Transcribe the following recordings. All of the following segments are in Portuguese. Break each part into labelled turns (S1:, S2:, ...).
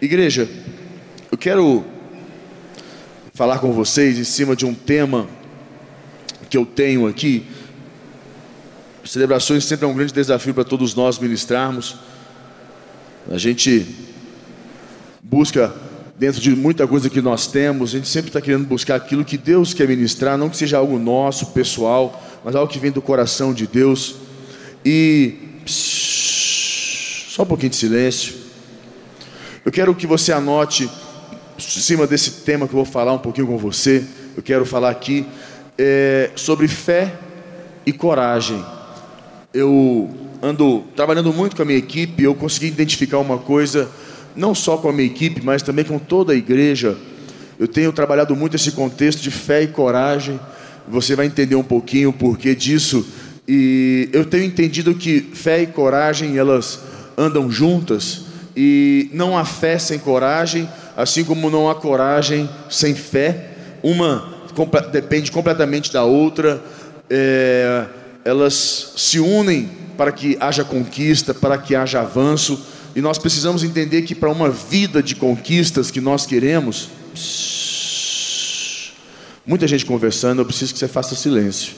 S1: Igreja, eu quero falar com vocês em cima de um tema que eu tenho aqui. Celebrações sempre é um grande desafio para todos nós ministrarmos. A gente busca, dentro de muita coisa que nós temos, a gente sempre está querendo buscar aquilo que Deus quer ministrar, não que seja algo nosso, pessoal, mas algo que vem do coração de Deus. E só um pouquinho de silêncio. Eu quero que você anote, em cima desse tema que eu vou falar um pouquinho com você, eu quero falar aqui é, sobre fé e coragem. Eu ando trabalhando muito com a minha equipe, eu consegui identificar uma coisa, não só com a minha equipe, mas também com toda a igreja. Eu tenho trabalhado muito esse contexto de fé e coragem. Você vai entender um pouquinho o porquê disso. E eu tenho entendido que fé e coragem elas andam juntas e não há fé sem coragem, assim como não há coragem sem fé. Uma depende completamente da outra. É, elas se unem para que haja conquista, para que haja avanço, e nós precisamos entender que para uma vida de conquistas que nós queremos, muita gente conversando, eu preciso que você faça silêncio.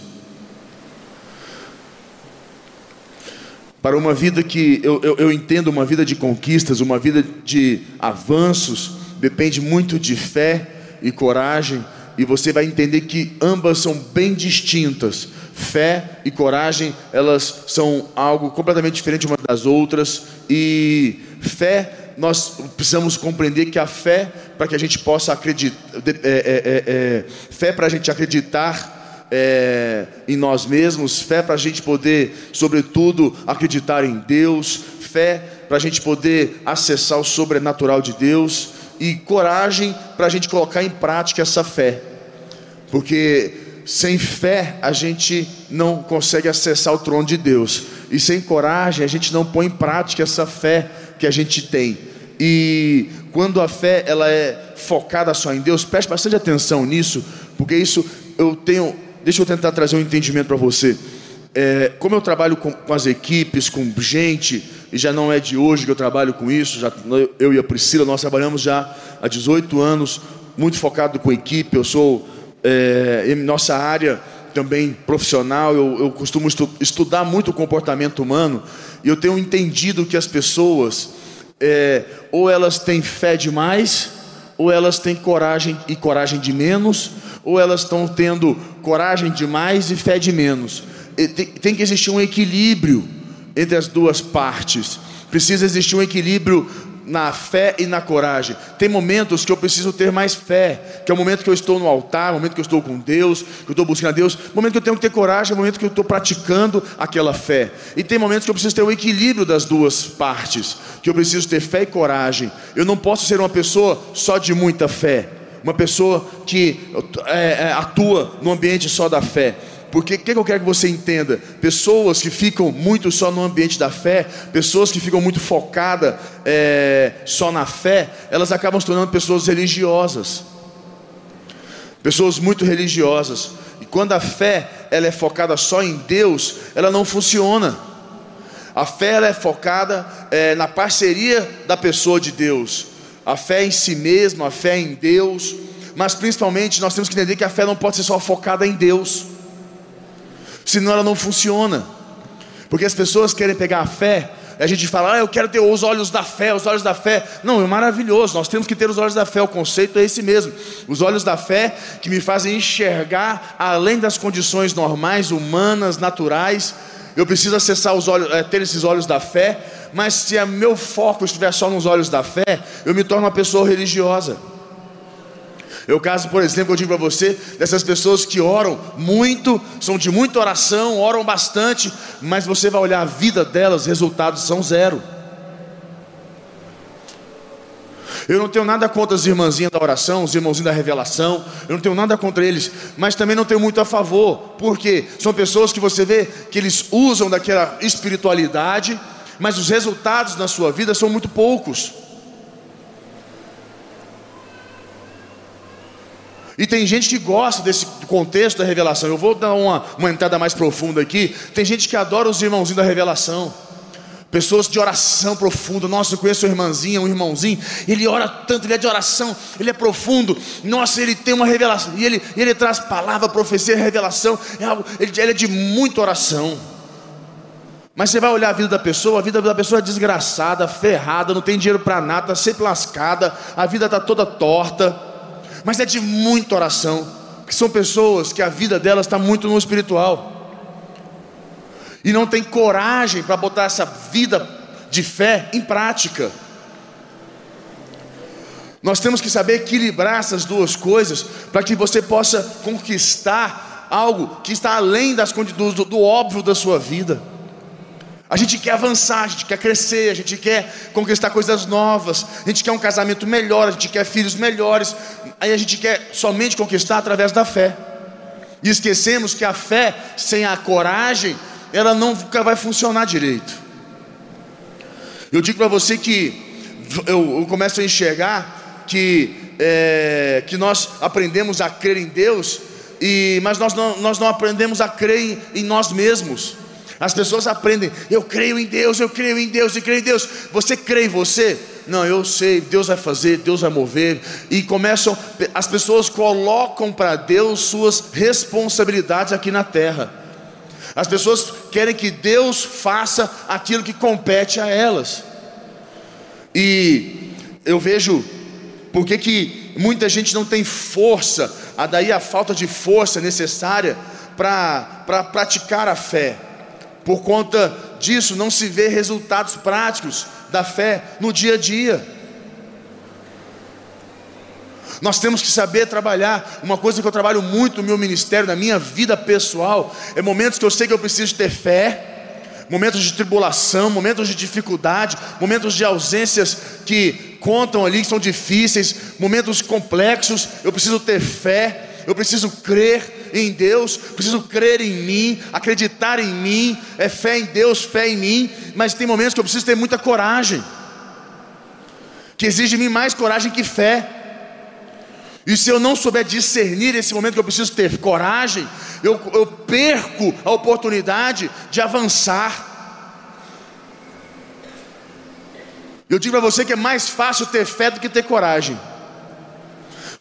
S1: Para uma vida que eu, eu, eu entendo, uma vida de conquistas, uma vida de avanços, depende muito de fé e coragem, e você vai entender que ambas são bem distintas. Fé e coragem, elas são algo completamente diferente uma das outras, e fé, nós precisamos compreender que a fé, para que a gente possa acreditar, é, é, é, é, fé para a gente acreditar é, em nós mesmos, fé para a gente poder, sobretudo, acreditar em Deus, fé para a gente poder acessar o sobrenatural de Deus, e coragem para a gente colocar em prática essa fé, porque sem fé a gente não consegue acessar o trono de Deus, e sem coragem a gente não põe em prática essa fé que a gente tem. E quando a fé ela é focada só em Deus, preste bastante atenção nisso, porque isso eu tenho. Deixa eu tentar trazer um entendimento para você. É, como eu trabalho com, com, as equipes, com gente, e já não é de hoje que eu trabalho com isso, já, eu e a Priscila, nós trabalhamos já há 18 anos, muito focado com equipe, eu sou, é, em nossa área também profissional, eu, eu costumo estu, estudar muito o comportamento humano, e eu tenho entendido que as pessoas, é, ou elas têm fé demais, ou elas têm coragem e coragem de menos, ou elas estão tendo coragem demais e fé de menos tem que existir um equilíbrio entre as duas partes. Precisa existir um equilíbrio na fé e na coragem. Tem momentos que eu preciso ter mais fé, que é o momento que eu estou no altar, o momento que eu estou com Deus, que eu estou buscando a Deus, o momento que eu tenho que ter coragem, é o momento que eu estou praticando aquela fé. E tem momentos que eu preciso ter o equilíbrio das duas partes, que eu preciso ter fé e coragem. Eu não posso ser uma pessoa só de muita fé, uma pessoa que é, atua no ambiente só da fé. Porque o que, que eu quero que você entenda? Pessoas que ficam muito só no ambiente da fé, pessoas que ficam muito focadas é, só na fé, elas acabam se tornando pessoas religiosas. Pessoas muito religiosas. E quando a fé ela é focada só em Deus, ela não funciona. A fé ela é focada é, na parceria da pessoa de Deus. A fé em si mesma, a fé em Deus. Mas principalmente nós temos que entender que a fé não pode ser só focada em Deus senão ela não funciona. Porque as pessoas querem pegar a fé, a gente fala, ah, eu quero ter os olhos da fé, os olhos da fé. Não, é maravilhoso, nós temos que ter os olhos da fé, o conceito é esse mesmo. Os olhos da fé que me fazem enxergar além das condições normais, humanas, naturais. Eu preciso acessar os olhos, é, ter esses olhos da fé, mas se o meu foco estiver só nos olhos da fé, eu me torno uma pessoa religiosa. Eu caso, por exemplo, eu digo para você, dessas pessoas que oram muito, são de muita oração, oram bastante, mas você vai olhar a vida delas, resultados são zero. Eu não tenho nada contra as irmãzinhas da oração, os irmãozinhos da revelação, eu não tenho nada contra eles, mas também não tenho muito a favor, porque são pessoas que você vê que eles usam daquela espiritualidade, mas os resultados na sua vida são muito poucos. E tem gente que gosta desse contexto da revelação. Eu vou dar uma, uma entrada mais profunda aqui. Tem gente que adora os irmãozinhos da revelação. Pessoas de oração profunda. Nossa, eu conheço uma irmãzinha, um irmãozinho. Ele ora tanto, ele é de oração, ele é profundo. Nossa, ele tem uma revelação. E ele, ele traz palavra, profecia, revelação. É algo, ele, ele é de muita oração. Mas você vai olhar a vida da pessoa, a vida da pessoa é desgraçada, ferrada, não tem dinheiro para nada, está sempre lascada, a vida está toda torta. Mas é de muita oração. Que são pessoas que a vida delas está muito no espiritual e não tem coragem para botar essa vida de fé em prática. Nós temos que saber equilibrar essas duas coisas para que você possa conquistar algo que está além das, do, do óbvio da sua vida. A gente quer avançar, a gente quer crescer, a gente quer conquistar coisas novas, a gente quer um casamento melhor, a gente quer filhos melhores, aí a gente quer somente conquistar através da fé. E esquecemos que a fé sem a coragem ela nunca vai funcionar direito. Eu digo para você que eu, eu, começo a enxergar que, é, que nós aprendemos a crer em Deus, e, mas nós não, nós não aprendemos a crer em, em nós mesmos. As pessoas aprendem, eu creio em Deus, eu creio em Deus, eu creio em Deus. Você crê em você? Não, eu sei, Deus vai fazer, Deus vai mover. E começam, as pessoas colocam para Deus suas responsabilidades aqui na terra. As pessoas querem que Deus faça aquilo que compete a elas. E eu vejo por que, que muita gente não tem força, a daí a falta de força necessária para pra praticar a fé. Por conta disso, não se vê resultados práticos da fé no dia a dia. Nós temos que saber trabalhar. Uma coisa que eu trabalho muito no meu ministério, na minha vida pessoal, é momentos que eu sei que eu preciso ter fé, momentos de tribulação, momentos de dificuldade, momentos de ausências que contam ali, que são difíceis, momentos complexos. Eu preciso ter fé, eu preciso crer em Deus, preciso crer em mim, acreditar em mim, é fé em Deus, fé em mim, mas tem momentos que eu preciso ter muita coragem, que exige de mim mais coragem que fé. E se eu não souber discernir esse momento que eu preciso ter coragem, eu, eu perco a oportunidade de avançar. Eu digo para você que é mais fácil ter fé do que ter coragem.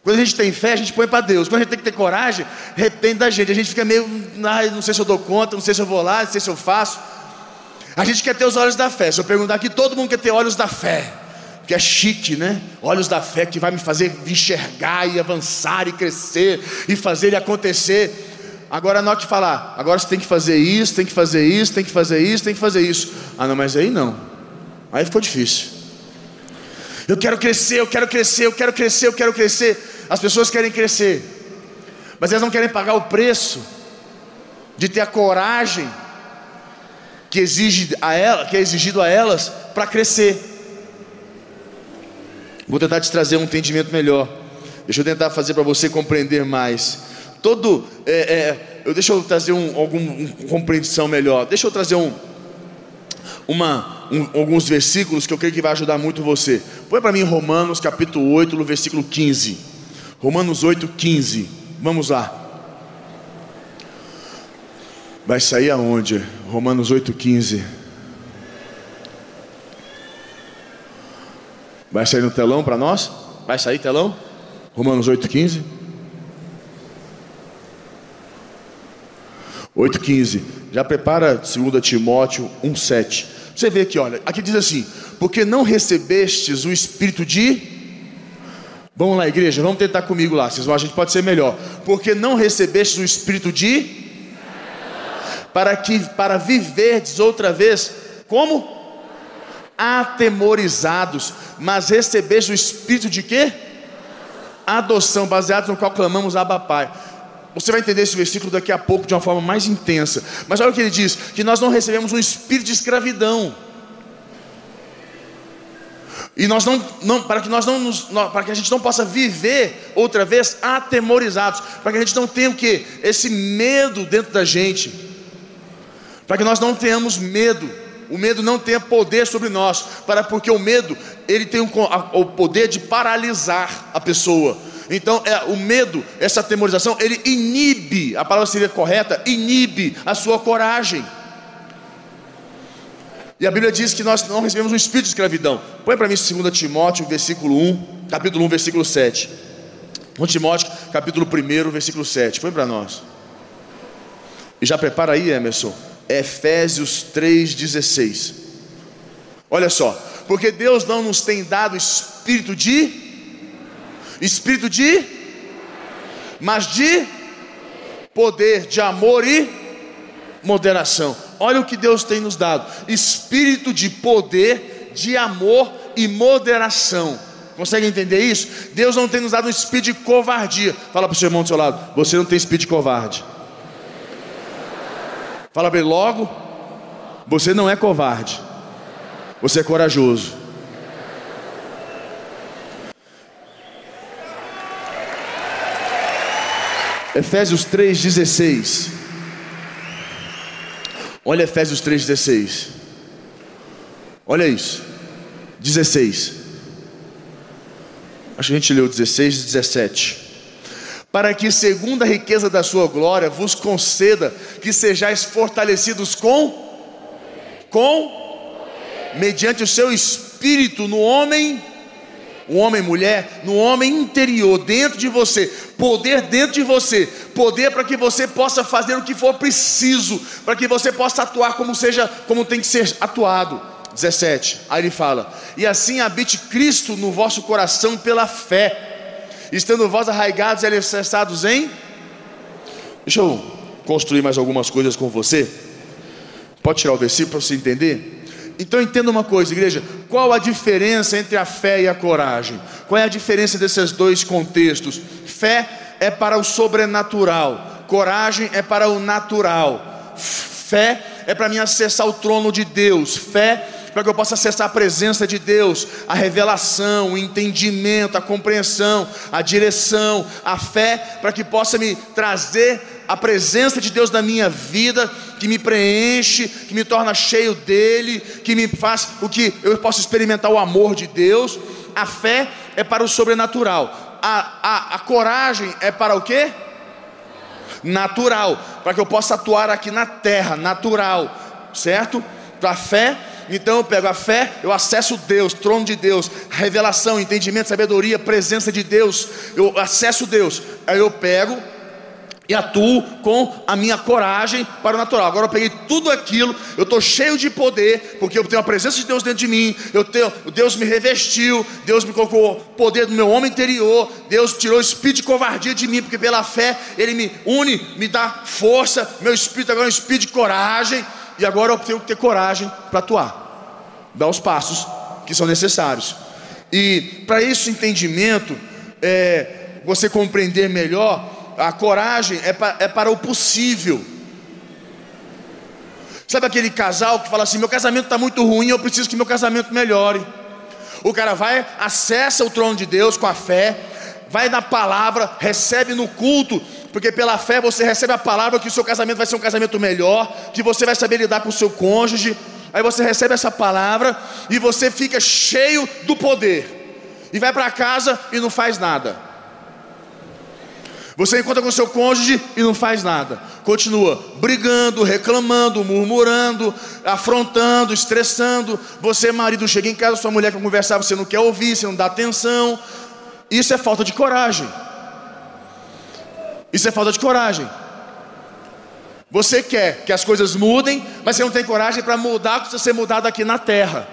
S1: Quando a gente tem fé, a gente põe para Deus. Quando a gente tem que ter coragem, depende da gente. A gente fica meio, ah, não sei se eu dou conta, não sei se eu vou lá, não sei se eu faço. A gente quer ter os olhos da fé. Se eu perguntar aqui, todo mundo quer ter olhos da fé que é chique, né? Olhos da fé que vai me fazer enxergar e avançar e crescer e fazer ele acontecer. Agora não te falar, agora você tem que fazer isso, tem que fazer isso, tem que fazer isso, tem que fazer isso. Ah, não, mas aí não. Aí ficou difícil. Eu quero crescer, eu quero crescer, eu quero crescer, eu quero crescer. As pessoas querem crescer, mas elas não querem pagar o preço de ter a coragem que exige a ela, que é exigido a elas para crescer. Vou tentar te trazer um entendimento melhor. Deixa eu tentar fazer para você compreender mais. Todo, é, é, eu deixa eu trazer um, algum, uma compreensão melhor. Deixa eu trazer um, uma, um, alguns versículos que eu creio que vai ajudar muito você. Põe para mim Romanos capítulo 8, no versículo 15. Romanos 8, 15. Vamos lá. Vai sair aonde? Romanos 8, 15. Vai sair no telão para nós? Vai sair telão? Romanos 8,15. 8,15. Já prepara 2 Timóteo 1,7. Você vê aqui, olha, aqui diz assim: Porque não recebestes o espírito de. Vamos lá, igreja, vamos tentar comigo lá, vocês vão, a gente pode ser melhor. Porque não recebestes o espírito de. Para que para viverdes outra vez, como? atemorizados, mas recebeste o espírito de quê? Adoção, baseados no qual clamamos Abba Pai. Você vai entender esse versículo daqui a pouco de uma forma mais intensa. Mas olha o que ele diz: que nós não recebemos um espírito de escravidão. E nós não, não, para que nós não nos, para que a gente não possa viver outra vez atemorizados, para que a gente não tenha o que? Esse medo dentro da gente. Para que nós não tenhamos medo o medo não tenha poder sobre nós, para porque o medo ele tem um, a, o poder de paralisar a pessoa. Então, é, o medo, essa atemorização, ele inibe, a palavra seria correta, inibe a sua coragem. E a Bíblia diz que nós não recebemos um espírito de escravidão. Põe para mim 2 Timóteo, versículo 1, capítulo 1, versículo 7. 1 Timóteo, capítulo 1, versículo 7. Põe para nós. E já prepara aí, Emerson. Efésios 3,16. Olha só. Porque Deus não nos tem dado espírito de. Espírito de. Mas de poder, de amor e moderação. Olha o que Deus tem nos dado: espírito de poder, de amor e moderação. Consegue entender isso? Deus não tem nos dado um espírito de covardia. Fala para o seu irmão do seu lado: você não tem espírito de covarde. Fala bem logo: você não é covarde, você é corajoso. Efésios 3,16. Olha Efésios 3,16. Olha isso. 16. Acho que a gente leu 16 e 17. Para que, segundo a riqueza da sua glória, vos conceda que sejais fortalecidos com, com, mediante o seu espírito no homem um homem mulher, no homem interior, dentro de você, poder dentro de você, poder para que você possa fazer o que for preciso, para que você possa atuar como seja, como tem que ser atuado. 17. Aí ele fala: "E assim habite Cristo no vosso coração pela fé, estando vós arraigados e alicerçados em Deixa eu construir mais algumas coisas com você. Pode tirar o versículo para você entender? Então entenda uma coisa, igreja: qual a diferença entre a fé e a coragem? Qual é a diferença desses dois contextos? Fé é para o sobrenatural, coragem é para o natural. Fé é para mim acessar o trono de Deus, fé para que eu possa acessar a presença de Deus, a revelação, o entendimento, a compreensão, a direção, a fé, para que possa me trazer a presença de Deus na minha vida, que me preenche, que me torna cheio dele, que me faz o que eu possa experimentar o amor de Deus. A fé é para o sobrenatural. A, a, a coragem é para o que? Natural, para que eu possa atuar aqui na terra, natural, certo? Para a fé então eu pego a fé, eu acesso Deus, trono de Deus, revelação, entendimento, sabedoria, presença de Deus, eu acesso Deus. Aí eu pego e atuo com a minha coragem para o natural. Agora eu peguei tudo aquilo, eu estou cheio de poder, porque eu tenho a presença de Deus dentro de mim, eu tenho, Deus me revestiu, Deus me colocou poder do meu homem interior, Deus tirou o espírito de covardia de mim, porque pela fé Ele me une, me dá força, meu espírito agora é um espírito de coragem, e agora eu tenho que ter coragem para atuar, dar os passos que são necessários. E para esse entendimento, é, você compreender melhor, a coragem é, é para o possível. Sabe aquele casal que fala assim: meu casamento está muito ruim, eu preciso que meu casamento melhore. O cara vai, acessa o trono de Deus com a fé, vai na palavra, recebe no culto, porque pela fé você recebe a palavra que o seu casamento vai ser um casamento melhor, que você vai saber lidar com o seu cônjuge. Aí você recebe essa palavra e você fica cheio do poder, e vai para casa e não faz nada. Você encontra com seu cônjuge e não faz nada. Continua brigando, reclamando, murmurando, afrontando, estressando. Você, marido, chega em casa, sua mulher quer conversar, você não quer ouvir, você não dá atenção. Isso é falta de coragem. Isso é falta de coragem. Você quer que as coisas mudem, mas você não tem coragem para mudar o que ser mudado aqui na terra.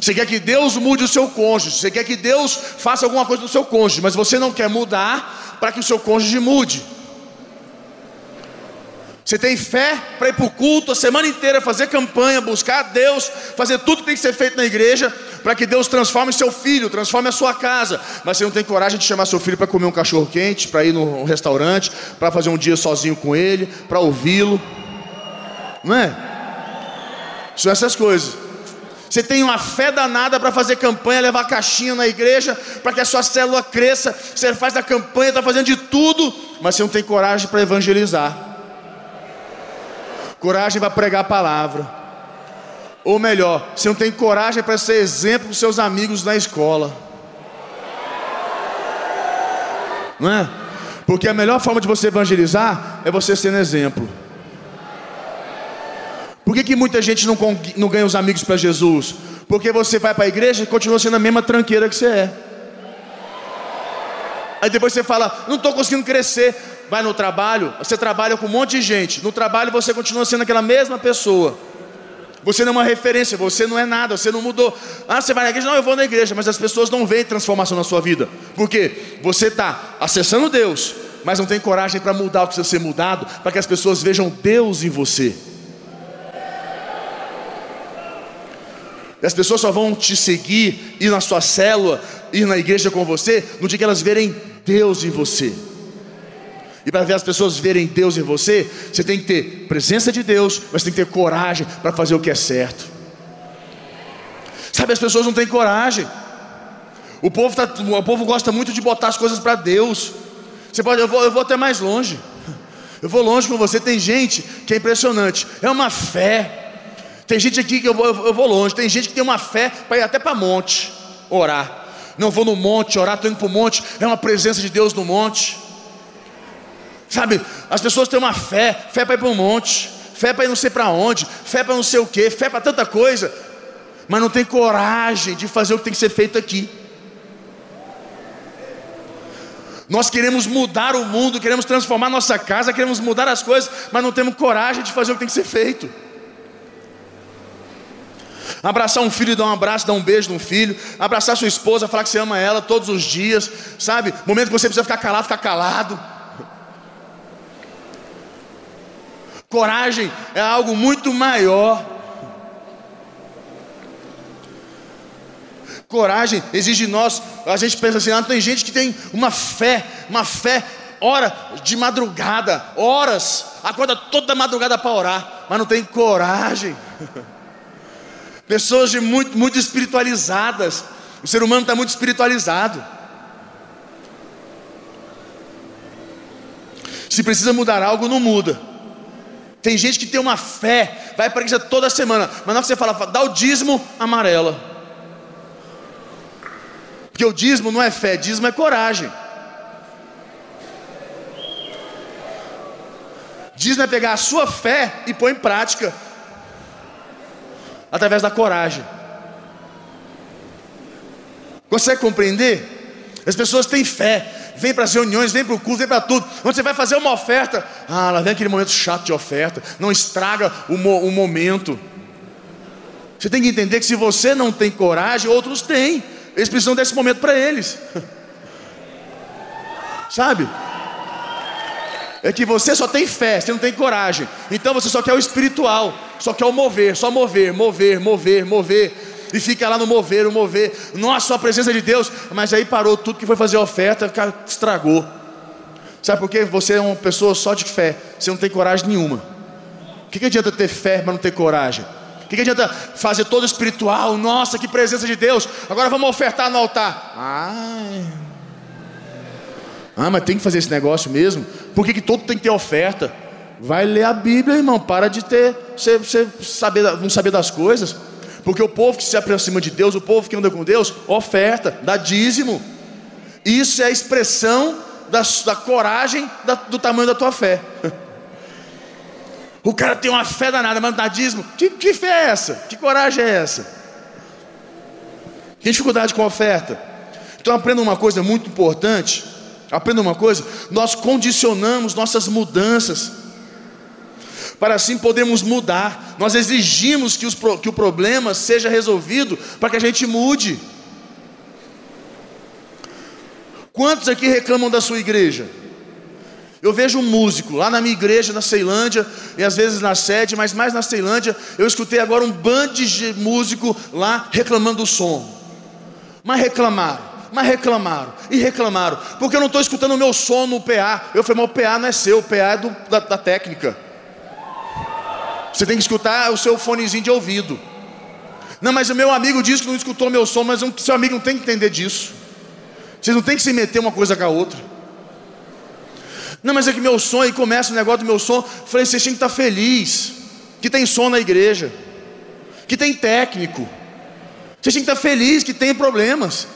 S1: Você quer que Deus mude o seu cônjuge, você quer que Deus faça alguma coisa no seu cônjuge, mas você não quer mudar para que o seu cônjuge mude. Você tem fé para ir para o culto a semana inteira, fazer campanha, buscar Deus, fazer tudo que tem que ser feito na igreja, para que Deus transforme seu filho, transforme a sua casa. Mas você não tem coragem de chamar seu filho para comer um cachorro quente, para ir num restaurante, para fazer um dia sozinho com ele, para ouvi-lo. Não é? São essas coisas. Você tem uma fé danada para fazer campanha, levar caixinha na igreja, para que a sua célula cresça. Você faz a campanha, está fazendo de tudo, mas você não tem coragem para evangelizar. Coragem para pregar a palavra. Ou melhor, você não tem coragem para ser exemplo para seus amigos na escola. Não é? Porque a melhor forma de você evangelizar é você sendo exemplo. Por que, que muita gente não, não ganha os amigos para Jesus? Porque você vai para a igreja e continua sendo a mesma tranqueira que você é. Aí depois você fala, não estou conseguindo crescer. Vai no trabalho, você trabalha com um monte de gente. No trabalho você continua sendo aquela mesma pessoa. Você não é uma referência, você não é nada, você não mudou. Ah, você vai na igreja? Não, eu vou na igreja, mas as pessoas não veem transformação na sua vida. Por quê? Você está acessando Deus, mas não tem coragem para mudar o que precisa ser mudado, para que as pessoas vejam Deus em você. E as pessoas só vão te seguir, ir na sua célula, ir na igreja com você, no dia que elas verem Deus em você. E para ver as pessoas verem Deus em você, você tem que ter presença de Deus, mas tem que ter coragem para fazer o que é certo. Sabe, as pessoas não têm coragem. O povo, tá, o povo gosta muito de botar as coisas para Deus. Você pode, eu vou, eu vou até mais longe. Eu vou longe com você. Tem gente que é impressionante. É uma fé. Tem gente aqui que eu vou, eu vou longe. Tem gente que tem uma fé para ir até para monte orar. Não vou no monte orar, estou indo para o monte. É uma presença de Deus no monte. Sabe, as pessoas têm uma fé, fé para ir para um monte, fé para ir não sei para onde, fé para não sei o que, fé para tanta coisa, mas não tem coragem de fazer o que tem que ser feito aqui. Nós queremos mudar o mundo, queremos transformar nossa casa, queremos mudar as coisas, mas não temos coragem de fazer o que tem que ser feito. Abraçar um filho dar um abraço, dar um beijo no filho. Abraçar sua esposa, falar que você ama ela todos os dias. Sabe? Momento que você precisa ficar calado, ficar calado. Coragem é algo muito maior. Coragem exige de nós. A gente pensa assim: ah, tem gente que tem uma fé, uma fé, hora de madrugada, horas, acorda toda madrugada para orar, mas não tem coragem. Pessoas de muito, muito espiritualizadas. O ser humano está muito espiritualizado. Se precisa mudar algo, não muda. Tem gente que tem uma fé, vai para a igreja toda semana, mas na hora que você fala, dá o dízimo, amarela. Porque o dízimo não é fé, dízimo é coragem. Dízimo é pegar a sua fé e pôr em prática, através da coragem. Consegue compreender? As pessoas têm fé, vem para as reuniões, vem para o culto, vem para tudo. Quando você vai fazer uma oferta, ah, lá vem aquele momento chato de oferta, não estraga o, mo o momento. Você tem que entender que se você não tem coragem, outros têm. Eles precisam desse momento para eles. Sabe? É que você só tem fé, você não tem coragem. Então você só quer o espiritual, só quer o mover, só mover, mover, mover, mover e fica lá no mover, no mover. Nossa, a presença de Deus. Mas aí parou tudo que foi fazer oferta, cara, estragou. Sabe por quê? Você é uma pessoa só de fé, você não tem coragem nenhuma. O que, que adianta ter fé, mas não ter coragem? O que, que adianta fazer todo espiritual? Nossa, que presença de Deus. Agora vamos ofertar no altar. Ai. Ah, mas tem que fazer esse negócio mesmo? Por que, que todo tem que ter oferta? Vai ler a Bíblia, irmão. Para de ter, você, você saber, não saber das coisas. Porque o povo que se aproxima de Deus, o povo que anda com Deus, oferta, dá dízimo. Isso é a expressão da, da coragem da, do tamanho da tua fé. O cara tem uma fé danada, mas dá dízimo. Que, que fé é essa? Que coragem é essa? Tem dificuldade com a oferta. Então aprenda uma coisa muito importante. Aprenda uma coisa: nós condicionamos nossas mudanças para assim podermos mudar. Nós exigimos que, os, que o problema seja resolvido para que a gente mude. Quantos aqui reclamam da sua igreja? Eu vejo um músico lá na minha igreja, na Ceilândia, e às vezes na sede, mas mais na Ceilândia, eu escutei agora um band de músico lá reclamando do som. Mas reclamaram, mas reclamaram, e reclamaram, porque eu não estou escutando o meu som no PA. Eu falei, mas o PA não é seu, o PA é do, da, da técnica. Você tem que escutar o seu fonezinho de ouvido. Não, mas o meu amigo disse que não escutou meu som, mas o seu amigo não tem que entender disso. Vocês não tem que se meter uma coisa com a outra. Não, mas é que meu som, aí começa o negócio do meu som. Falei, vocês têm que estar feliz. Que tem som na igreja. Que tem técnico. Vocês têm que estar feliz que tem problemas.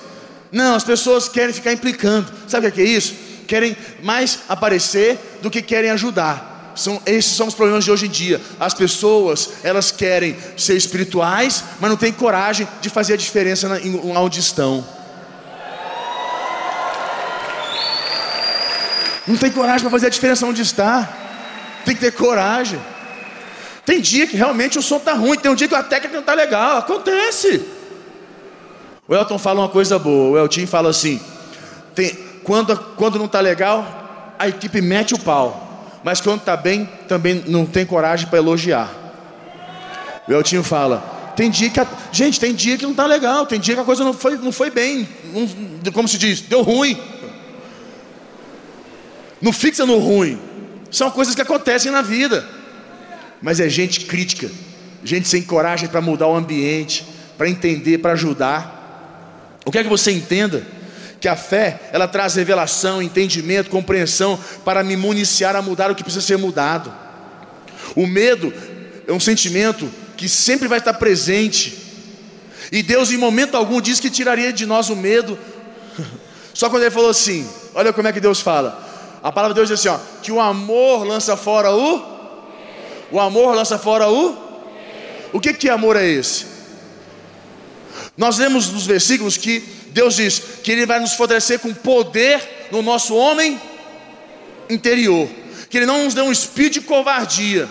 S1: Não, as pessoas querem ficar implicando. Sabe o que é isso? Querem mais aparecer do que querem ajudar. São, esses são os problemas de hoje em dia. As pessoas, elas querem ser espirituais, mas não têm coragem de fazer a diferença na, em, onde estão. Não tem coragem para fazer a diferença onde está. Tem que ter coragem. Tem dia que realmente o som está ruim, tem um dia que a técnica não está legal. Acontece. O Elton fala uma coisa boa. O Elton fala assim: tem, quando, quando não está legal, a equipe mete o pau. Mas quando está bem, também não tem coragem para elogiar. O Eltinho fala: tem dia que. A, gente, tem dia que não está legal, tem dia que a coisa não foi, não foi bem. Não, como se diz, deu ruim. Não fixa no ruim. São coisas que acontecem na vida. Mas é gente crítica, gente sem coragem para mudar o ambiente, para entender, para ajudar. O que é que você entenda? Que a fé, ela traz revelação, entendimento, compreensão para me municiar a mudar o que precisa ser mudado. O medo é um sentimento que sempre vai estar presente. E Deus, em momento algum, disse que tiraria de nós o medo. Só quando Ele falou assim: olha como é que Deus fala. A palavra de Deus diz assim: ó, que o amor lança fora o. O amor lança fora o. O que, que amor é esse? Nós lemos nos versículos que Deus diz que Ele vai nos fortalecer com poder no nosso homem interior, que Ele não nos deu um espírito de covardia.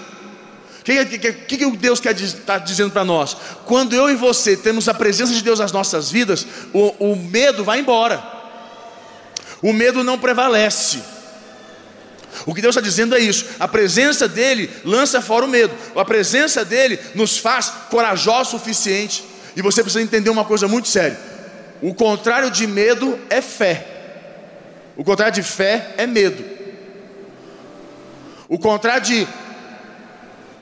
S1: O que, que, que, que Deus quer estar tá dizendo para nós? Quando eu e você temos a presença de Deus nas nossas vidas, o, o medo vai embora, o medo não prevalece. O que Deus está dizendo é isso: a presença dEle lança fora o medo, a presença dEle nos faz corajosos o suficiente. E você precisa entender uma coisa muito séria: o contrário de medo é fé, o contrário de fé é medo, o contrário de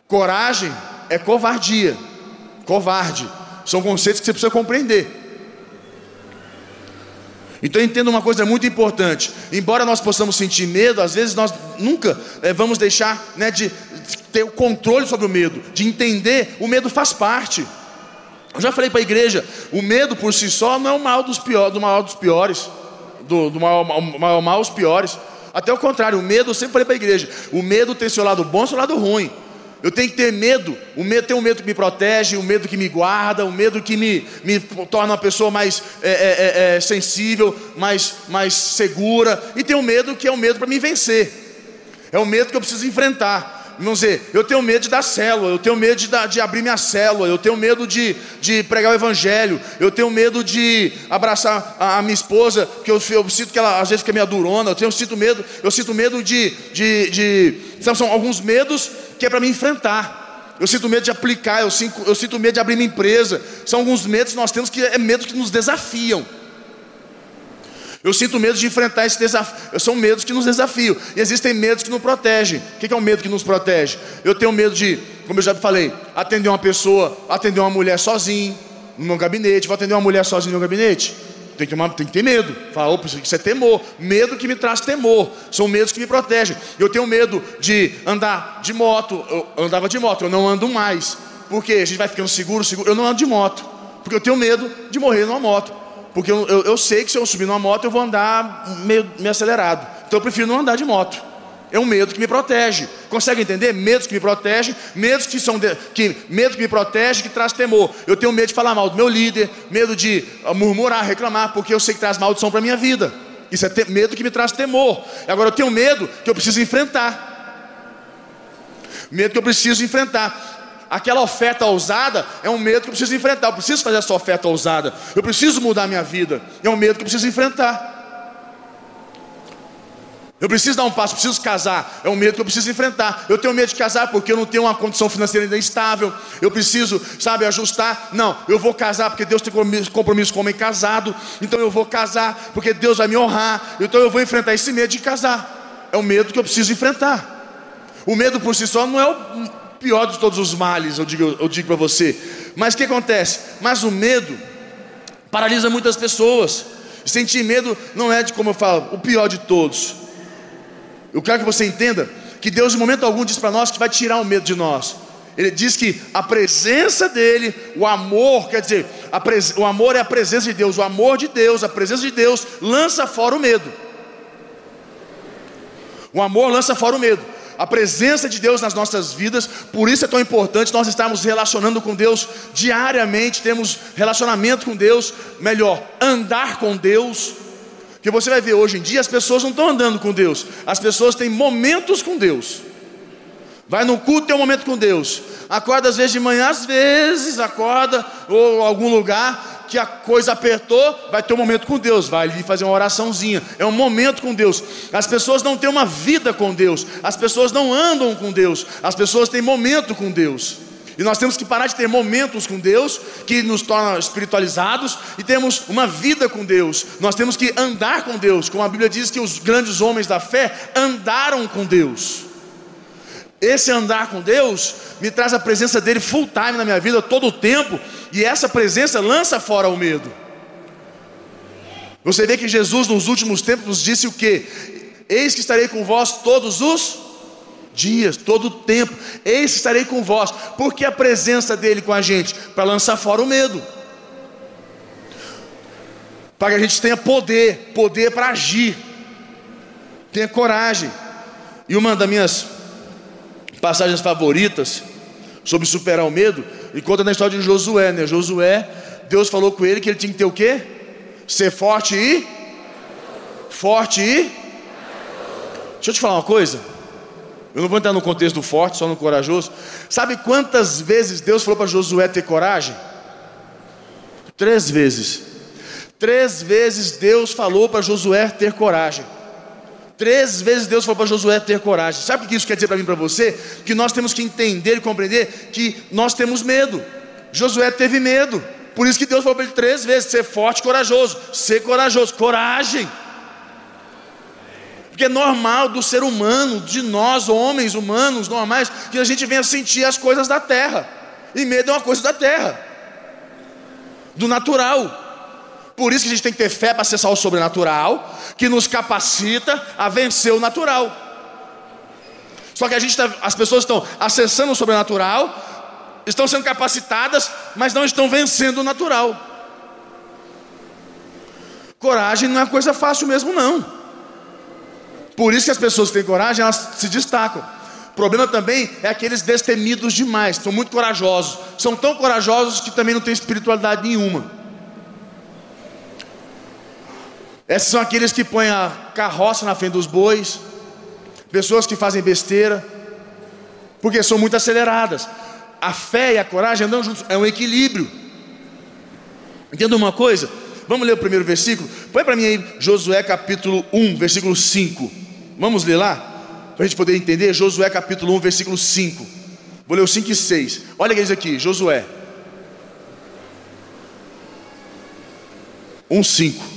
S1: coragem é covardia, covarde. São conceitos que você precisa compreender. Então entenda uma coisa muito importante: embora nós possamos sentir medo, às vezes nós nunca é, vamos deixar né, de ter o controle sobre o medo, de entender o medo faz parte. Eu já falei para a igreja, o medo por si só não é o mal dos piores, do mal dos piores, do, do mal, mal, mal os piores. Até o contrário, o medo, eu sempre falei para a igreja, o medo tem seu lado bom seu lado ruim. Eu tenho que ter medo. O medo tem um medo que me protege, um medo que me guarda, um medo que me, me torna uma pessoa mais é, é, é, é sensível, mais, mais segura. E tem um medo que é o um medo para me vencer. É o um medo que eu preciso enfrentar. Vamos dizer, eu tenho medo de dar célula, eu tenho medo de, dar, de abrir minha célula, eu tenho medo de, de pregar o evangelho, eu tenho medo de abraçar a, a minha esposa, que eu, eu, sinto que ela às vezes fica meio durona, eu, tenho, eu sinto medo, eu sinto medo de, de, de são, alguns medos que é para me enfrentar. Eu sinto medo de aplicar, eu sinto, eu sinto medo de abrir minha empresa. São alguns medos que nós temos que é medos que nos desafiam. Eu sinto medo de enfrentar esse desafio. São medos que nos desafiam. E existem medos que nos protegem. O que é um medo que nos protege? Eu tenho medo de, como eu já falei, atender uma pessoa, atender uma mulher sozinho no meu gabinete. Vou atender uma mulher sozinho no meu gabinete? Tem que, tem que ter medo. Fala, opa, isso é temor. Medo que me traz temor. São medos que me protegem. Eu tenho medo de andar de moto. Eu andava de moto, eu não ando mais. Porque a gente vai ficando seguro, seguro. Eu não ando de moto. Porque eu tenho medo de morrer numa moto. Porque eu, eu, eu sei que se eu subir numa moto eu vou andar meio, meio acelerado. Então eu prefiro não andar de moto. É um medo que me protege. Consegue entender? Medos que me protegem, medos que são de, que medo que me protege, que traz temor. Eu tenho medo de falar mal do meu líder, medo de ah, murmurar, reclamar, porque eu sei que traz maldição para minha vida. Isso é te, medo que me traz temor. Agora eu tenho medo que eu preciso enfrentar. Medo que eu preciso enfrentar. Aquela oferta ousada é um medo que eu preciso enfrentar. Eu preciso fazer essa oferta ousada. Eu preciso mudar minha vida. É um medo que eu preciso enfrentar. Eu preciso dar um passo, preciso casar. É um medo que eu preciso enfrentar. Eu tenho medo de casar porque eu não tenho uma condição financeira ainda estável. Eu preciso, sabe, ajustar. Não, eu vou casar porque Deus tem compromisso com homem casado. Então eu vou casar porque Deus vai me honrar. Então eu vou enfrentar esse medo de casar. É um medo que eu preciso enfrentar. O medo por si só não é o pior de todos os males, eu digo, eu digo para você. Mas o que acontece? Mas o medo paralisa muitas pessoas. Sentir medo não é de como eu falo, o pior de todos. Eu quero que você entenda que Deus, em momento algum, diz para nós que vai tirar o medo de nós. Ele diz que a presença dele, o amor, quer dizer, pres... o amor é a presença de Deus, o amor de Deus, a presença de Deus lança fora o medo. O amor lança fora o medo. A presença de Deus nas nossas vidas, por isso é tão importante nós estarmos relacionando com Deus diariamente, temos relacionamento com Deus, melhor, andar com Deus. Que você vai ver hoje em dia as pessoas não estão andando com Deus, as pessoas têm momentos com Deus. Vai no culto tem um momento com Deus. Acorda às vezes de manhã, às vezes acorda ou algum lugar que a coisa apertou, vai ter um momento com Deus, vai ali fazer uma oraçãozinha. É um momento com Deus. As pessoas não têm uma vida com Deus. As pessoas não andam com Deus. As pessoas têm momento com Deus. E nós temos que parar de ter momentos com Deus que nos tornam espiritualizados e temos uma vida com Deus. Nós temos que andar com Deus, como a Bíblia diz que os grandes homens da fé andaram com Deus. Esse andar com Deus me traz a presença dele full time na minha vida todo o tempo, e essa presença lança fora o medo. Você vê que Jesus nos últimos tempos nos disse o que? Eis que estarei com vós todos os dias, todo o tempo. Eis que estarei com vós. Porque a presença dele com a gente para lançar fora o medo. Para que a gente tenha poder, poder para agir. Tenha coragem. E uma das minhas passagens favoritas sobre superar o medo, e conta na história de Josué, né? Josué, Deus falou com ele que ele tinha que ter o quê? Ser forte e forte e Deixa eu te falar uma coisa. Eu não vou entrar no contexto do forte, só no corajoso. Sabe quantas vezes Deus falou para Josué ter coragem? Três vezes. Três vezes Deus falou para Josué ter coragem. Três vezes Deus falou para Josué ter coragem. Sabe o que isso quer dizer para mim e para você? Que nós temos que entender e compreender que nós temos medo. Josué teve medo. Por isso que Deus falou para ele três vezes: ser forte e corajoso. Ser corajoso, coragem. Porque é normal do ser humano, de nós, homens humanos normais, que a gente venha sentir as coisas da terra. E medo é uma coisa da terra, do natural. Por isso que a gente tem que ter fé para acessar o sobrenatural, que nos capacita a vencer o natural. Só que a gente tá, as pessoas estão acessando o sobrenatural, estão sendo capacitadas, mas não estão vencendo o natural. Coragem não é coisa fácil mesmo, não. Por isso que as pessoas que têm coragem, elas se destacam. O problema também é aqueles destemidos demais, são muito corajosos, são tão corajosos que também não têm espiritualidade nenhuma. Esses são aqueles que põem a carroça na frente dos bois, pessoas que fazem besteira, porque são muito aceleradas. A fé e a coragem andam juntos, é um equilíbrio. Entenda uma coisa? Vamos ler o primeiro versículo? Põe para mim aí Josué capítulo 1, versículo 5. Vamos ler lá? Para a gente poder entender, Josué capítulo 1, versículo 5. Vou ler o 5 e 6. Olha o que diz aqui, Josué 1, 5.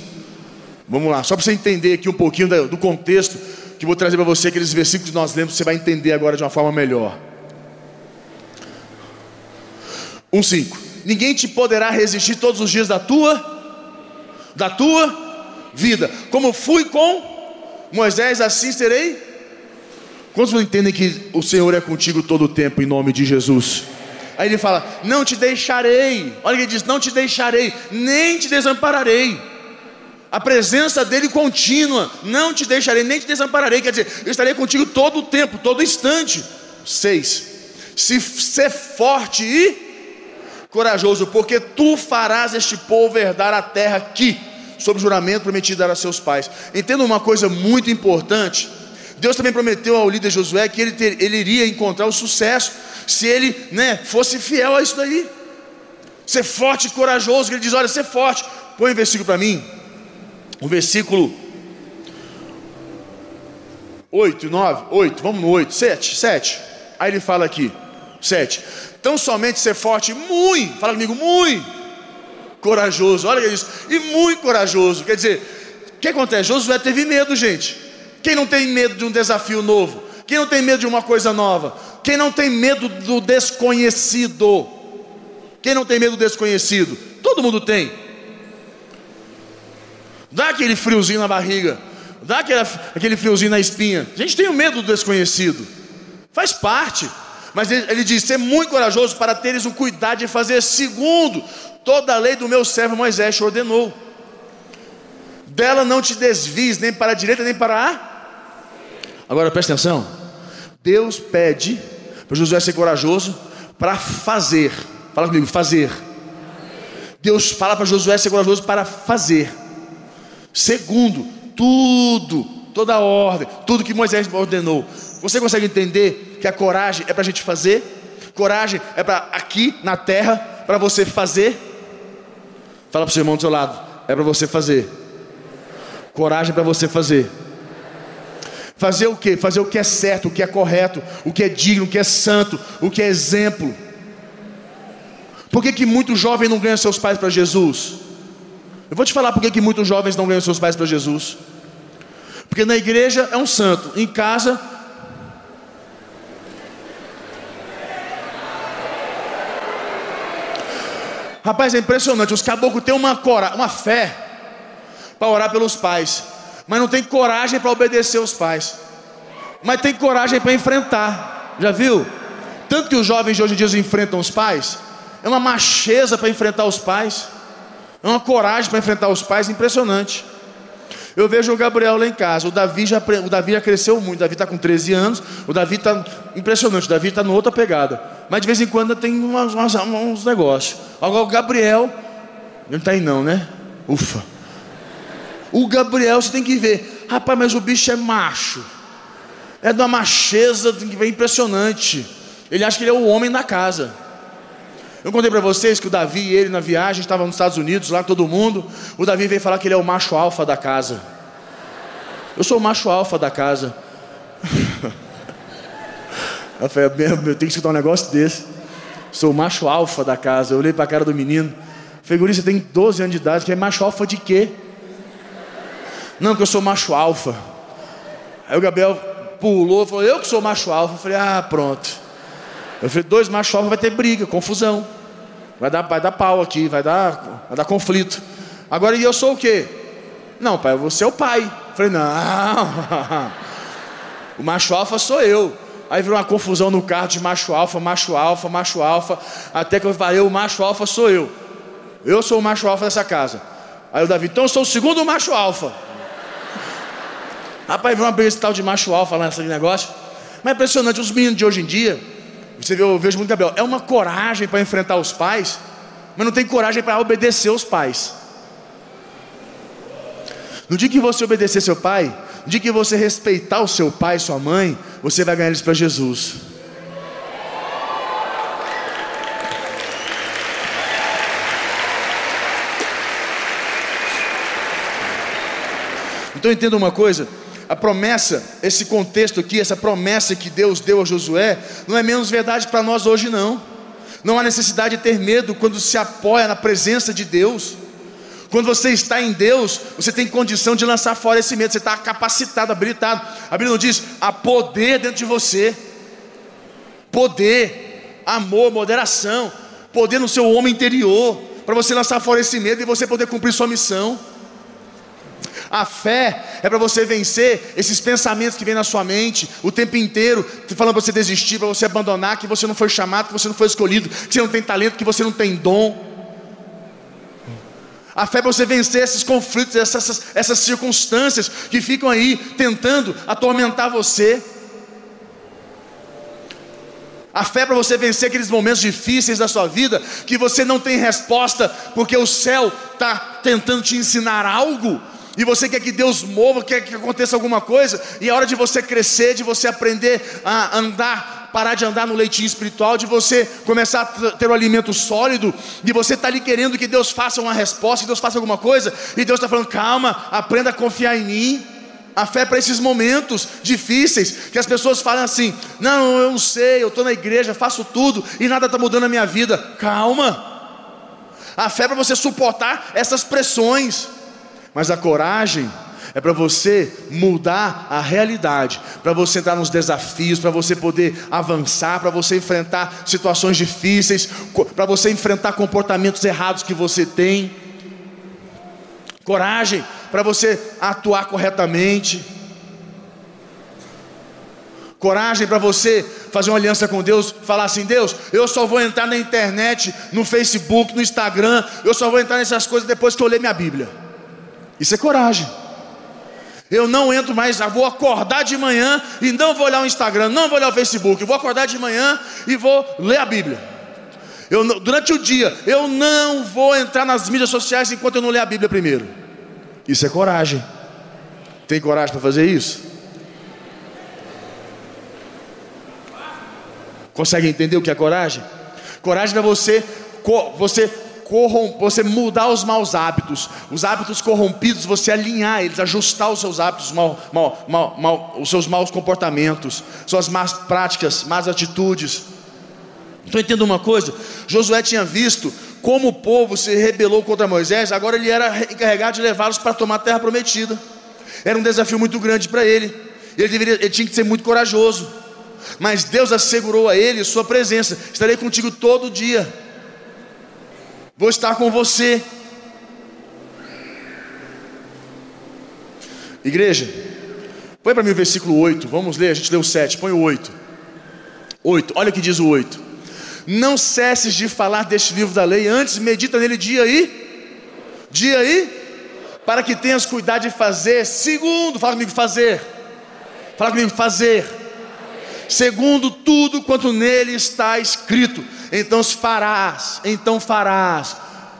S1: Vamos lá, só para você entender aqui um pouquinho do contexto que vou trazer para você aqueles versículos que nós lemos, você vai entender agora de uma forma melhor. 1:5. Ninguém te poderá resistir todos os dias da tua da tua vida. Como fui com Moisés, assim serei. Quantos entendem que o Senhor é contigo todo o tempo em nome de Jesus? Aí ele fala: Não te deixarei. Olha que ele diz: Não te deixarei, nem te desampararei a presença dele contínua, não te deixarei, nem te desampararei, quer dizer, eu estarei contigo todo o tempo, todo instante. Seis, se ser forte e corajoso, porque tu farás este povo herdar a terra que, sob juramento, prometi dar a seus pais. Entenda uma coisa muito importante. Deus também prometeu ao líder Josué que ele, ter, ele iria encontrar o sucesso se ele né, fosse fiel a isso daí. Ser forte e corajoso, ele diz: Olha, ser forte. Põe um versículo para mim, o versículo 8, 9, 8, vamos no 8, 7, 7. Aí ele fala aqui, 7. Tão somente ser forte, muito, fala comigo, muito corajoso. Olha o que ele diz, e muito corajoso. Quer dizer, o que acontece? Josué teve medo, gente. Quem não tem medo de um desafio novo? Quem não tem medo de uma coisa nova? Quem não tem medo do desconhecido? Quem não tem medo do desconhecido? Todo mundo tem dá aquele friozinho na barriga, dá aquele, aquele friozinho na espinha. A gente tem o medo do desconhecido, faz parte. Mas ele, ele diz: ser muito corajoso para teres o cuidado de fazer segundo toda a lei do meu servo Moisés te ordenou. Dela não te desvies nem para a direita nem para a. Agora presta atenção. Deus pede para Josué ser corajoso para fazer. Fala comigo, fazer. Deus fala para Josué ser corajoso para fazer. Segundo, tudo, toda a ordem, tudo que Moisés ordenou. Você consegue entender que a coragem é para a gente fazer? Coragem é para aqui na terra, para você fazer. Fala para o seu irmão do seu lado, é para você fazer. Coragem é para você fazer. Fazer o que? Fazer o que é certo, o que é correto, o que é digno, o que é santo, o que é exemplo. Por que, que muitos jovens não ganham seus pais para Jesus? Eu vou te falar por que, muitos jovens não ganham seus pais para Jesus. Porque na igreja é um santo, em casa Rapaz, é impressionante. Os caboclos têm uma, cora, uma fé para orar pelos pais, mas não tem coragem para obedecer os pais. Mas tem coragem para enfrentar. Já viu? Tanto que os jovens de hoje em dia enfrentam os pais, é uma macheza para enfrentar os pais, é uma coragem para enfrentar os pais impressionante. Eu vejo o Gabriel lá em casa. O Davi já, o Davi já cresceu muito. O Davi está com 13 anos. O Davi está impressionante. O Davi está numa outra pegada. Mas de vez em quando tem umas, umas, uns negócios. Agora o Gabriel. Ele não está aí não, né? Ufa. O Gabriel você tem que ver. Rapaz, mas o bicho é macho. É de uma macheza impressionante. Ele acha que ele é o homem da casa. Eu contei para vocês que o Davi e ele na viagem estavam nos Estados Unidos, lá todo mundo. O Davi veio falar que ele é o macho alfa da casa. Eu sou o macho alfa da casa. Eu falei, eu tenho que escutar um negócio desse. Sou o macho alfa da casa. Eu olhei para cara do menino. Falei, Guri, você tem 12 anos de idade, que é macho alfa de quê? Não, que eu sou macho alfa. Aí o Gabriel pulou falou, eu que sou macho alfa. Eu falei, ah, pronto. Eu falei, dois machos alfa vai ter briga, confusão. Vai dar, vai dar pau aqui, vai dar, vai dar conflito. Agora, e eu sou o quê? Não, pai, você é o pai. Falei, não. O macho alfa sou eu. Aí virou uma confusão no carro de macho alfa, macho alfa, macho alfa. Até que eu falei, o macho alfa sou eu. Eu sou o macho alfa dessa casa. Aí o Davi, então eu sou o segundo macho alfa. Rapaz, virou uma esse tal de macho alfa lá nesse negócio. Mas é impressionante, os meninos de hoje em dia, você vê, eu vejo muito Gabriel, é uma coragem para enfrentar os pais, mas não tem coragem para obedecer os pais. No dia que você obedecer seu pai, no dia que você respeitar o seu pai e sua mãe, você vai ganhar eles para Jesus. Então entenda uma coisa: a promessa, esse contexto aqui, essa promessa que Deus deu a Josué, não é menos verdade para nós hoje, não. Não há necessidade de ter medo quando se apoia na presença de Deus. Quando você está em Deus, você tem condição de lançar fora esse medo, você está capacitado, habilitado. A Bíblia não diz: há poder dentro de você, poder, amor, moderação, poder no seu homem interior, para você lançar fora esse medo e você poder cumprir sua missão. A fé é para você vencer esses pensamentos que vêm na sua mente o tempo inteiro, falando para você desistir, para você abandonar, que você não foi chamado, que você não foi escolhido, que você não tem talento, que você não tem dom. A fé é para você vencer esses conflitos, essas, essas circunstâncias que ficam aí tentando atormentar você. A fé é para você vencer aqueles momentos difíceis da sua vida que você não tem resposta, porque o céu está tentando te ensinar algo, e você quer que Deus mova, quer que aconteça alguma coisa, e é hora de você crescer, de você aprender a andar, parar de andar no leitinho espiritual, de você começar a ter o um alimento sólido, de você estar tá ali querendo que Deus faça uma resposta, que Deus faça alguma coisa, e Deus está falando: calma, aprenda a confiar em mim. A fé é para esses momentos difíceis, que as pessoas falam assim: não, eu não sei, eu estou na igreja, faço tudo e nada está mudando a minha vida. Calma. A fé é para você suportar essas pressões. Mas a coragem é para você mudar a realidade, para você entrar nos desafios, para você poder avançar, para você enfrentar situações difíceis, para você enfrentar comportamentos errados que você tem. Coragem para você atuar corretamente. Coragem para você fazer uma aliança com Deus, falar assim: Deus, eu só vou entrar na internet, no Facebook, no Instagram, eu só vou entrar nessas coisas depois que eu ler minha Bíblia. Isso é coragem. Eu não entro mais, vou acordar de manhã e não vou olhar o Instagram, não vou olhar o Facebook. Vou acordar de manhã e vou ler a Bíblia. Eu, durante o dia, eu não vou entrar nas mídias sociais enquanto eu não ler a Bíblia primeiro. Isso é coragem. Tem coragem para fazer isso? Consegue entender o que é coragem? Coragem é você, você corrom, você mudar os maus hábitos, os hábitos corrompidos, você alinhar eles, ajustar os seus hábitos, mal, mal, mal, mal, os seus maus comportamentos, suas más práticas, más atitudes. Então entenda uma coisa: Josué tinha visto como o povo se rebelou contra Moisés, agora ele era encarregado de levá-los para tomar a terra prometida. Era um desafio muito grande para ele. Ele, deveria, ele tinha que ser muito corajoso. Mas Deus assegurou a ele sua presença. Estarei contigo todo dia. Vou estar com você. Igreja, põe para mim o versículo 8. Vamos ler, a gente leu o 7, põe o 8. 8, olha o que diz o 8. Não cesses de falar deste livro da lei, antes medita nele dia aí, dia aí, para que tenhas cuidado de fazer, segundo, fala comigo, fazer, fala comigo, fazer, segundo tudo quanto nele está escrito, então farás, então farás.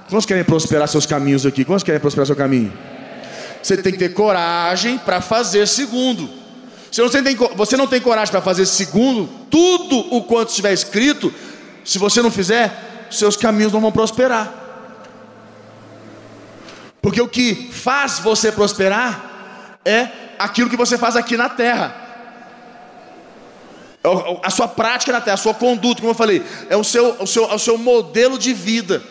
S1: Quantos querem prosperar seus caminhos aqui? Quantos querem prosperar seu caminho? Você tem que ter coragem para fazer segundo. Se você, tem, você não tem coragem para fazer segundo, tudo o quanto estiver escrito, se você não fizer, seus caminhos não vão prosperar. Porque o que faz você prosperar é aquilo que você faz aqui na terra. É a sua prática na terra, a sua conduta, como eu falei, é o seu, o seu, é o seu modelo de vida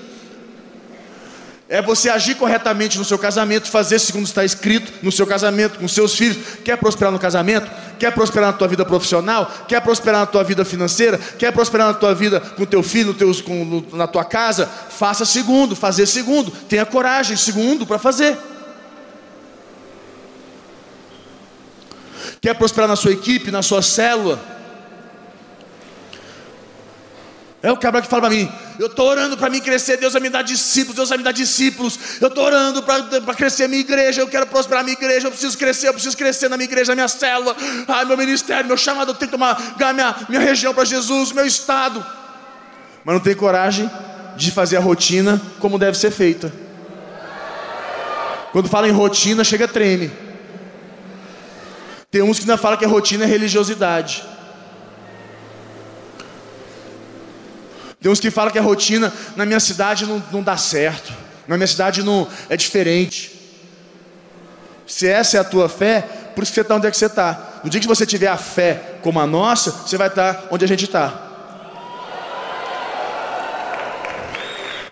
S1: é você agir corretamente no seu casamento, fazer segundo está escrito no seu casamento, com seus filhos. Quer prosperar no casamento? Quer prosperar na tua vida profissional? Quer prosperar na tua vida financeira? Quer prosperar na tua vida com teu filho, com, na tua casa? Faça segundo, fazer segundo. Tenha coragem, segundo, para fazer. Quer prosperar na sua equipe, na sua célula? É o cabra que fala para mim: eu estou orando para mim crescer, Deus vai me dar discípulos, Deus vai me dar discípulos. Eu estou orando para crescer a minha igreja, eu quero prosperar a minha igreja, eu preciso crescer, eu preciso crescer na minha igreja, na minha célula, ai, meu ministério, meu chamado, eu tenho que tomar, minha, minha região para Jesus, meu estado. Mas não tem coragem de fazer a rotina como deve ser feita. Quando fala em rotina, chega treme. Tem uns que ainda falam que a rotina é religiosidade. Tem uns que falam que a rotina na minha cidade não, não dá certo. Na minha cidade não é diferente. Se essa é a tua fé, por isso que você está onde é que você está. No dia que você tiver a fé como a nossa, você vai estar onde a gente está.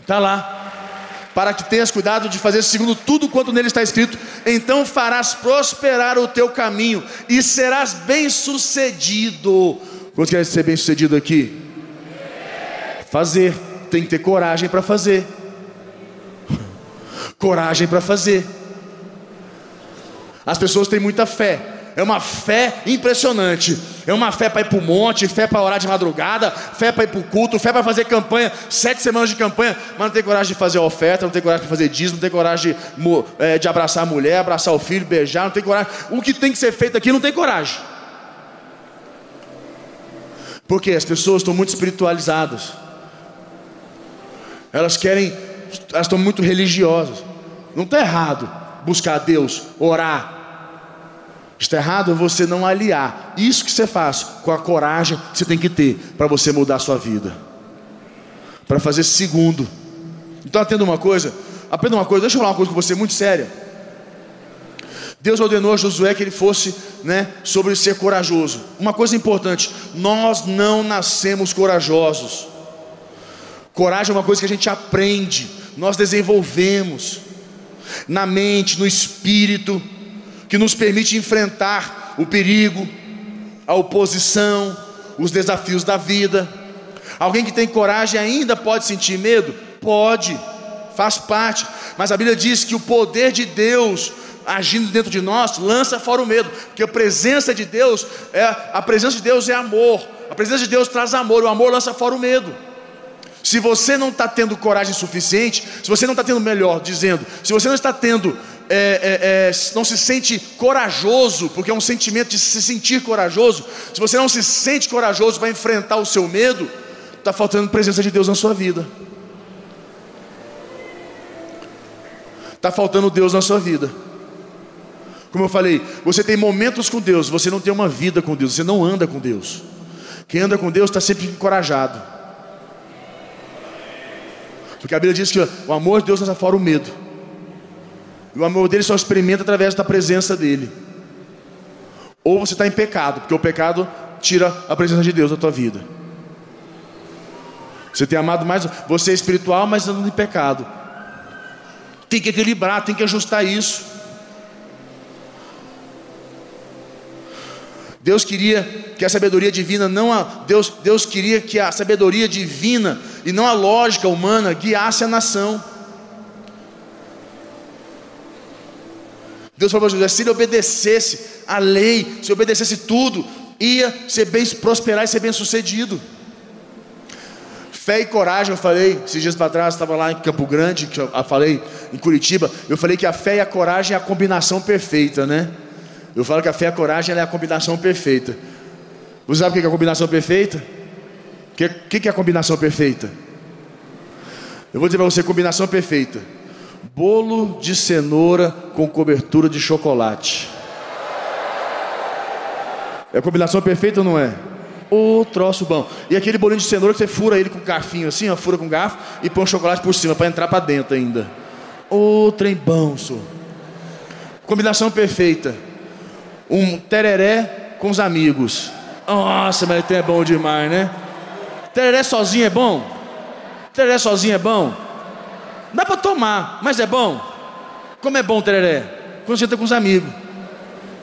S1: Está lá. Para que tenhas cuidado de fazer segundo tudo quanto nele está escrito, então farás prosperar o teu caminho e serás bem sucedido. Quantos querem ser bem sucedido aqui? Fazer, tem que ter coragem para fazer. coragem para fazer. As pessoas têm muita fé. É uma fé impressionante. É uma fé para ir para o monte, fé para orar de madrugada, fé para ir para o culto, fé para fazer campanha, sete semanas de campanha, mas não tem coragem de fazer oferta, não tem coragem de fazer dízimo, não tem coragem de, é, de abraçar a mulher, abraçar o filho, beijar, não tem coragem. O que tem que ser feito aqui não tem coragem. Porque as pessoas estão muito espiritualizadas. Elas querem, elas estão muito religiosas. Não está errado buscar a Deus, orar. Está errado você não aliar isso que você faz com a coragem que você tem que ter para você mudar a sua vida. Para fazer segundo. Então atenda uma coisa, aprenda uma coisa, deixa eu falar uma coisa com você muito séria. Deus ordenou a Josué que ele fosse, né, sobre ser corajoso. Uma coisa importante, nós não nascemos corajosos. Coragem é uma coisa que a gente aprende, nós desenvolvemos na mente, no espírito, que nos permite enfrentar o perigo, a oposição, os desafios da vida. Alguém que tem coragem ainda pode sentir medo? Pode, faz parte, mas a Bíblia diz que o poder de Deus agindo dentro de nós lança fora o medo, porque a presença de Deus é a presença de Deus é amor, a presença de Deus traz amor, o amor lança fora o medo. Se você não está tendo coragem suficiente, se você não está tendo melhor, dizendo, se você não está tendo é, é, é, não se sente corajoso, porque é um sentimento de se sentir corajoso, se você não se sente corajoso para enfrentar o seu medo, está faltando presença de Deus na sua vida. Está faltando Deus na sua vida. Como eu falei, você tem momentos com Deus, você não tem uma vida com Deus, você não anda com Deus. Quem anda com Deus está sempre encorajado. Porque a Bíblia diz que o amor de Deus lança fora o medo. E o amor dele só experimenta através da presença dele. Ou você está em pecado, porque o pecado tira a presença de Deus da tua vida. Você tem amado mais, você é espiritual, mas andando em pecado. Tem que equilibrar, tem que ajustar isso. Deus queria que a sabedoria divina não a Deus, Deus queria que a sabedoria divina e não a lógica humana guiasse a nação. Deus falou para José: se ele obedecesse a lei, se obedecesse tudo, ia ser bem prosperar e ser bem sucedido. Fé e coragem, eu falei, esses dias para trás, estava lá em Campo Grande, que eu falei em Curitiba, eu falei que a fé e a coragem é a combinação perfeita, né? Eu falo que a fé e a coragem é a combinação perfeita. Você sabe o que é a combinação perfeita? O que, que, é a combinação perfeita? Eu vou dizer para você: combinação perfeita. Bolo de cenoura com cobertura de chocolate. É a combinação perfeita ou não é? O troço bom. E aquele bolinho de cenoura que você fura ele com garfinho assim, ó, fura com garfo e põe o chocolate por cima para entrar para dentro ainda. O trem bom, senhor. Combinação perfeita um tereré com os amigos. Nossa, mas é bom demais, né? Tereré sozinho é bom? Tereré sozinho é bom? Dá para tomar, mas é bom? Como é bom tereré? Quando você está com os amigos.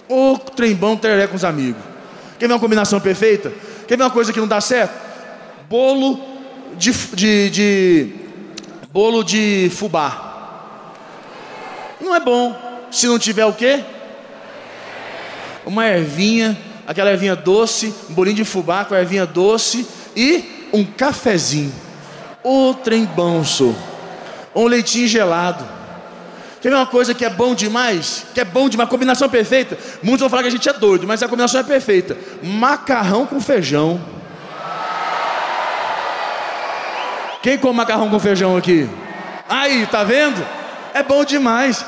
S1: Ô, trem bom tereré com os amigos. Quer ver uma combinação perfeita? Quer ver uma coisa que não dá certo? Bolo de, de, de bolo de fubá. Não é bom. Se não tiver o quê? Uma ervinha, aquela ervinha doce, um bolinho de fubá com ervinha doce e um cafezinho. O trem Um leitinho gelado. Quer ver uma coisa que é bom demais? Que é bom demais, combinação perfeita. Muitos vão falar que a gente é doido, mas a combinação é perfeita. Macarrão com feijão. Quem come macarrão com feijão aqui? Aí, tá vendo? É bom demais.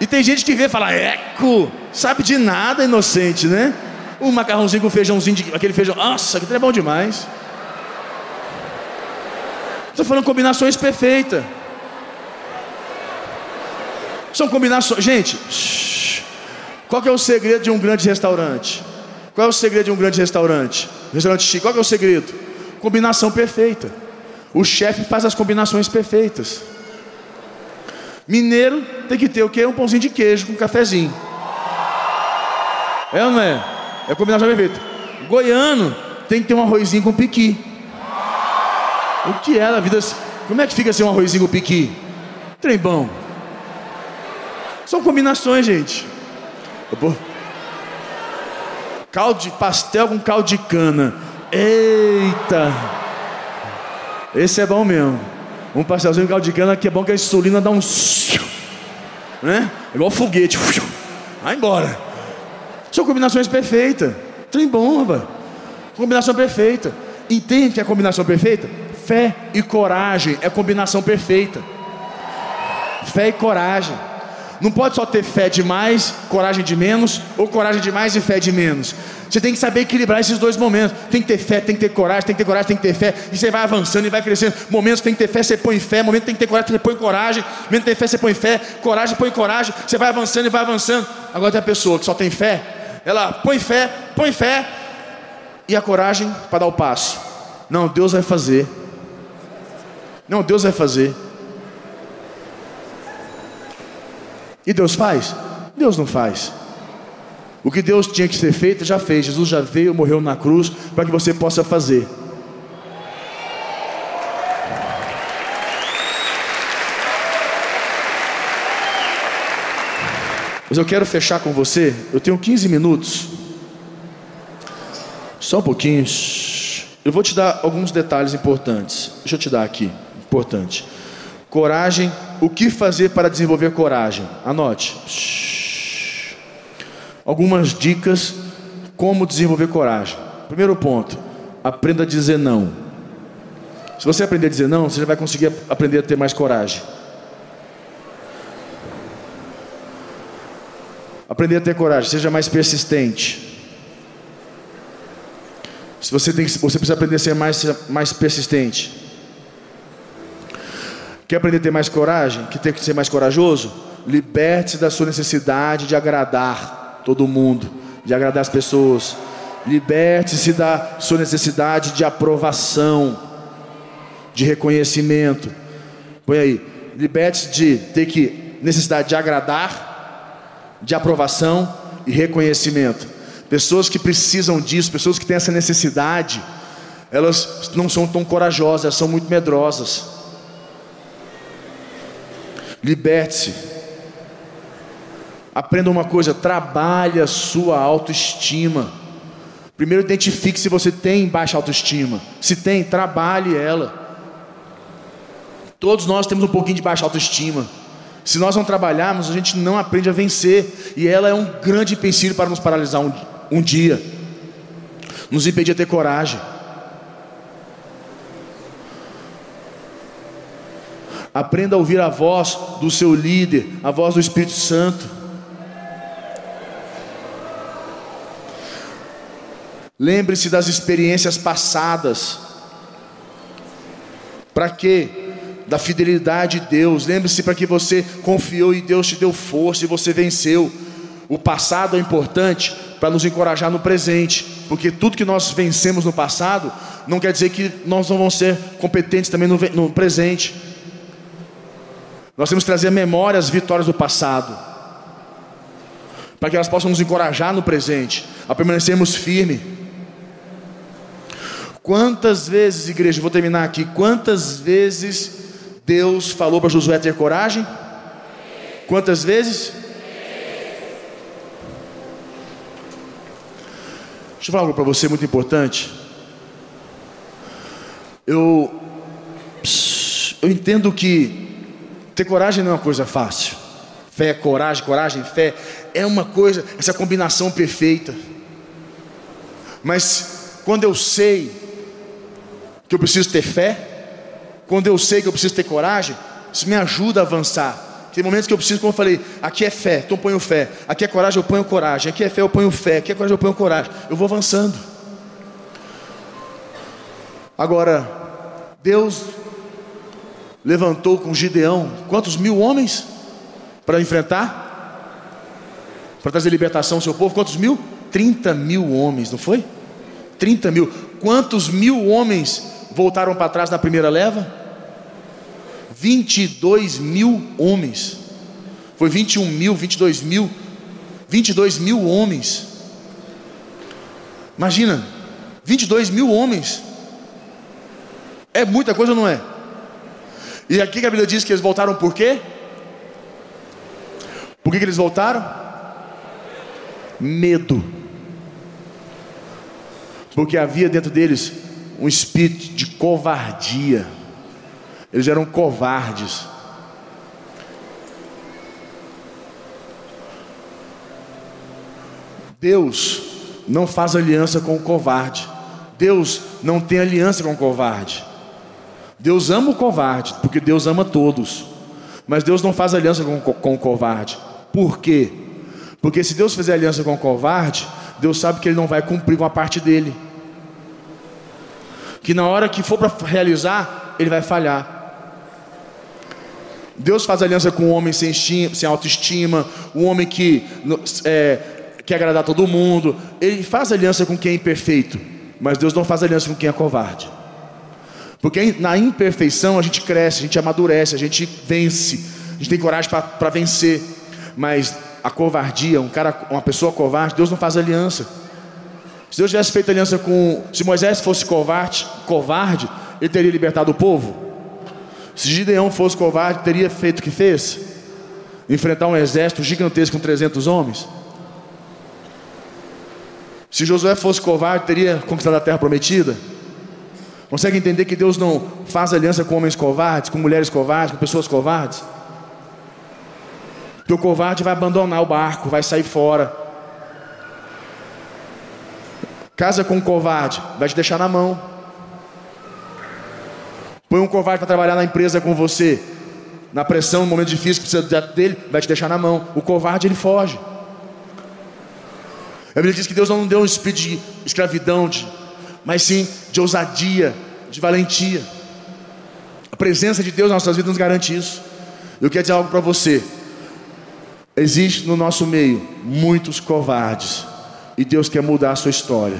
S1: E tem gente que vê e fala, eco, sabe de nada, inocente, né? Um macarrãozinho com feijãozinho, de, aquele feijão, nossa, aquilo é bom demais. Estou falando combinações perfeitas. São combinações. Gente, shh, qual que é o segredo de um grande restaurante? Qual é o segredo de um grande restaurante? Restaurante chique, qual que é o segredo? Combinação perfeita. O chefe faz as combinações perfeitas. Mineiro tem que ter o quê? Um pãozinho de queijo com um cafezinho. É ou não é? É a combinação perfeita. Goiano tem que ter um arrozinho com piqui. O que é na vida? Como é que fica assim um arrozinho com piqui? Trem bom. São combinações, gente. Caldo de pastel com caldo de cana. Eita! Esse é bom mesmo. Um pastelzinho de caldo de cana que é bom que a insulina dá um. Né? Igual foguete. Vai embora. São combinações perfeitas. Trem bom, rapaz. Combinação perfeita. Entende que é a combinação perfeita? Fé e coragem é combinação perfeita. Fé e coragem. Não pode só ter fé de mais, coragem de menos, ou coragem de mais e fé de menos. Você tem que saber equilibrar esses dois momentos. Tem que ter fé, tem que ter coragem, tem que ter coragem, tem que ter fé. E você vai avançando e vai crescendo. Momentos tem que ter fé, você põe fé. Momentos tem que ter coragem, você põe coragem. Momentos tem fé, você põe fé. Coragem, põe coragem. Você vai avançando e vai avançando. Agora tem a pessoa que só tem fé. Ela põe fé, põe fé. E a coragem para dar o passo. Não, Deus vai fazer. Não, Deus vai fazer. E Deus faz? Deus não faz. O que Deus tinha que ser feito, já fez. Jesus já veio, morreu na cruz, para que você possa fazer. Mas eu quero fechar com você. Eu tenho 15 minutos. Só um pouquinho. Eu vou te dar alguns detalhes importantes. Deixa eu te dar aqui. Importante. Coragem o que fazer para desenvolver coragem? Anote. Algumas dicas como desenvolver coragem. Primeiro ponto: aprenda a dizer não. Se você aprender a dizer não, você já vai conseguir aprender a ter mais coragem. Aprender a ter coragem, seja mais persistente. Se você tem, você precisa aprender a ser mais, mais persistente. Quer aprender a ter mais coragem? Quer ter que ser mais corajoso? Liberte-se da sua necessidade de agradar todo mundo, de agradar as pessoas. Liberte-se da sua necessidade de aprovação, de reconhecimento. Põe aí. Liberte-se de ter que necessidade de agradar de aprovação e reconhecimento. Pessoas que precisam disso, pessoas que têm essa necessidade, elas não são tão corajosas, elas são muito medrosas. Liberte-se. Aprenda uma coisa, trabalhe a sua autoestima. Primeiro identifique se você tem baixa autoestima. Se tem, trabalhe ela. Todos nós temos um pouquinho de baixa autoestima. Se nós não trabalharmos, a gente não aprende a vencer. E ela é um grande empecilho para nos paralisar um, um dia, nos impedir de ter coragem. Aprenda a ouvir a voz do seu líder, a voz do Espírito Santo. Lembre-se das experiências passadas. Para quê? Da fidelidade de Deus. Lembre-se para que você confiou e Deus te deu força e você venceu. O passado é importante para nos encorajar no presente, porque tudo que nós vencemos no passado não quer dizer que nós não vamos ser competentes também no, no presente. Nós temos que trazer à memória as vitórias do passado, para que elas possam nos encorajar no presente, a permanecermos firmes. Quantas vezes, igreja, vou terminar aqui, quantas vezes Deus falou para Josué ter coragem? Quantas vezes? Deixa eu falar algo para você muito importante. Eu, eu entendo que ter coragem não é uma coisa fácil. Fé, coragem, coragem, fé é uma coisa, essa combinação perfeita. Mas quando eu sei que eu preciso ter fé, quando eu sei que eu preciso ter coragem, isso me ajuda a avançar. Tem momentos que eu preciso, como eu falei, aqui é fé, então eu ponho fé. Aqui é coragem, eu ponho coragem. Aqui é fé, eu ponho fé. Aqui é coragem, eu ponho coragem. Eu vou avançando. Agora, Deus levantou com Gideão quantos mil homens para enfrentar? Para trazer libertação ao seu povo? Quantos mil? 30 mil homens, não foi? 30 mil. Quantos mil homens voltaram para trás na primeira leva? 22 mil homens. Foi 21 mil, 22 mil, 22 mil homens. Imagina, 22 mil homens. É muita coisa, não é? E aqui a Bíblia diz que eles voltaram por quê? Por que, que eles voltaram? Medo. Porque havia dentro deles um espírito de covardia. Eles eram covardes. Deus não faz aliança com o covarde. Deus não tem aliança com o covarde. Deus ama o covarde, porque Deus ama todos. Mas Deus não faz aliança com, com o covarde. Por quê? Porque se Deus fizer aliança com o covarde, Deus sabe que ele não vai cumprir com a parte dele. Que na hora que for para realizar, ele vai falhar. Deus faz aliança com o homem sem, sem autoestima, o homem que é, quer agradar todo mundo. Ele faz aliança com quem é imperfeito, mas Deus não faz aliança com quem é covarde. Porque na imperfeição a gente cresce, a gente amadurece, a gente vence, a gente tem coragem para vencer. Mas a covardia, um cara, uma pessoa covarde, Deus não faz aliança. Se Deus tivesse feito aliança com, se Moisés fosse covarde, covarde, ele teria libertado o povo. Se Gideão fosse covarde, teria feito o que fez? Enfrentar um exército gigantesco com 300 homens? Se Josué fosse covarde, teria conquistado a terra prometida? Consegue entender que Deus não faz aliança com homens covardes, com mulheres covardes, com pessoas covardes? Teu covarde vai abandonar o barco, vai sair fora. Casa com um covarde, vai te deixar na mão. Põe um covarde para trabalhar na empresa com você, na pressão, no momento difícil que precisa dele, vai te deixar na mão. O covarde ele foge. A Bíblia diz que Deus não deu um espírito de escravidão, de, mas sim de ousadia, de valentia. A presença de Deus nas nossas vidas nos garante isso. Eu quero dizer algo para você. Existe no nosso meio muitos covardes e Deus quer mudar a sua história.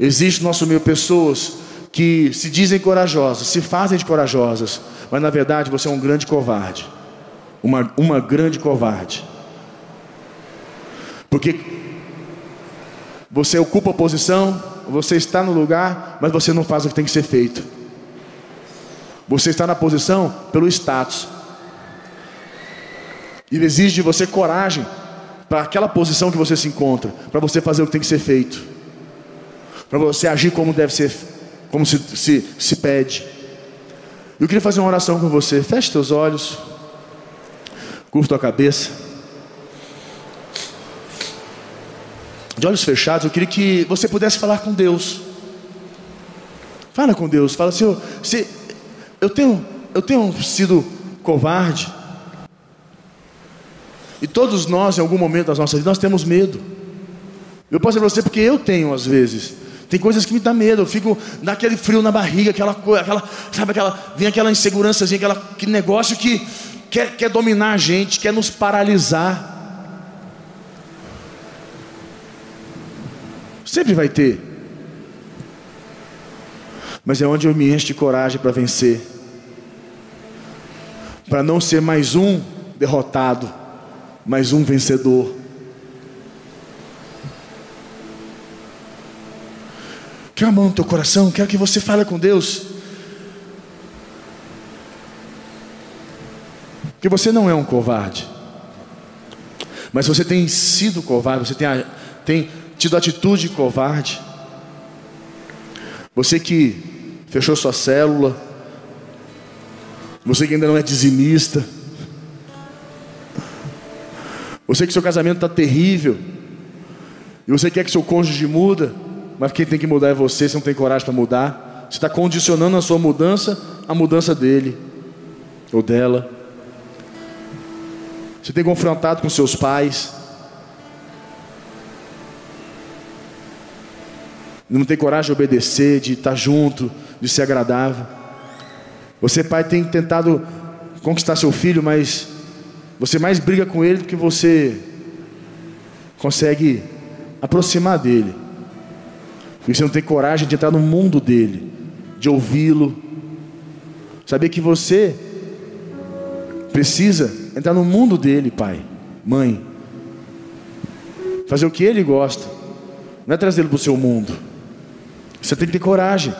S1: Existe no nosso meio pessoas que se dizem corajosas, se fazem de corajosas, mas na verdade você é um grande covarde. Uma, uma grande covarde. Porque você ocupa a posição, você está no lugar, mas você não faz o que tem que ser feito. Você está na posição pelo status. E exige de você coragem para aquela posição que você se encontra, para você fazer o que tem que ser feito, para você agir como deve ser, como se, se, se pede. Eu queria fazer uma oração com você. Feche teus olhos, curva tua cabeça. de olhos fechados, eu queria que você pudesse falar com Deus. Fala com Deus, fala, Senhor, se eu tenho, eu tenho sido covarde. E todos nós, em algum momento das nossas vidas, nós temos medo. Eu posso dizer para você porque eu tenho às vezes. Tem coisas que me dá medo, eu fico naquele frio na barriga, aquela coisa, aquela, sabe aquela, vem aquela insegurançazinha, aquela, aquele negócio que quer, quer dominar a gente, quer nos paralisar. Sempre vai ter. Mas é onde eu me encho de coragem para vencer. Para não ser mais um derrotado, mais um vencedor. Quer a mão no teu coração? Quero que você fale com Deus. Que você não é um covarde. Mas você tem sido covarde, você tem, tem tido atitude covarde. Você que fechou sua célula, você que ainda não é dizimista, você que seu casamento está terrível, e você quer que seu cônjuge muda, mas quem tem que mudar é você, você não tem coragem para mudar. Você está condicionando a sua mudança à mudança dele ou dela. Você tem confrontado com seus pais, não tem coragem de obedecer, de estar junto, de ser agradável. Você, pai, tem tentado conquistar seu filho, mas você mais briga com ele do que você consegue aproximar dele. Porque você não tem coragem de entrar no mundo dele, de ouvi-lo. Saber que você precisa entrar no mundo dele, pai, mãe. Fazer o que ele gosta, não é trazê-lo para o seu mundo. Você tem que ter coragem.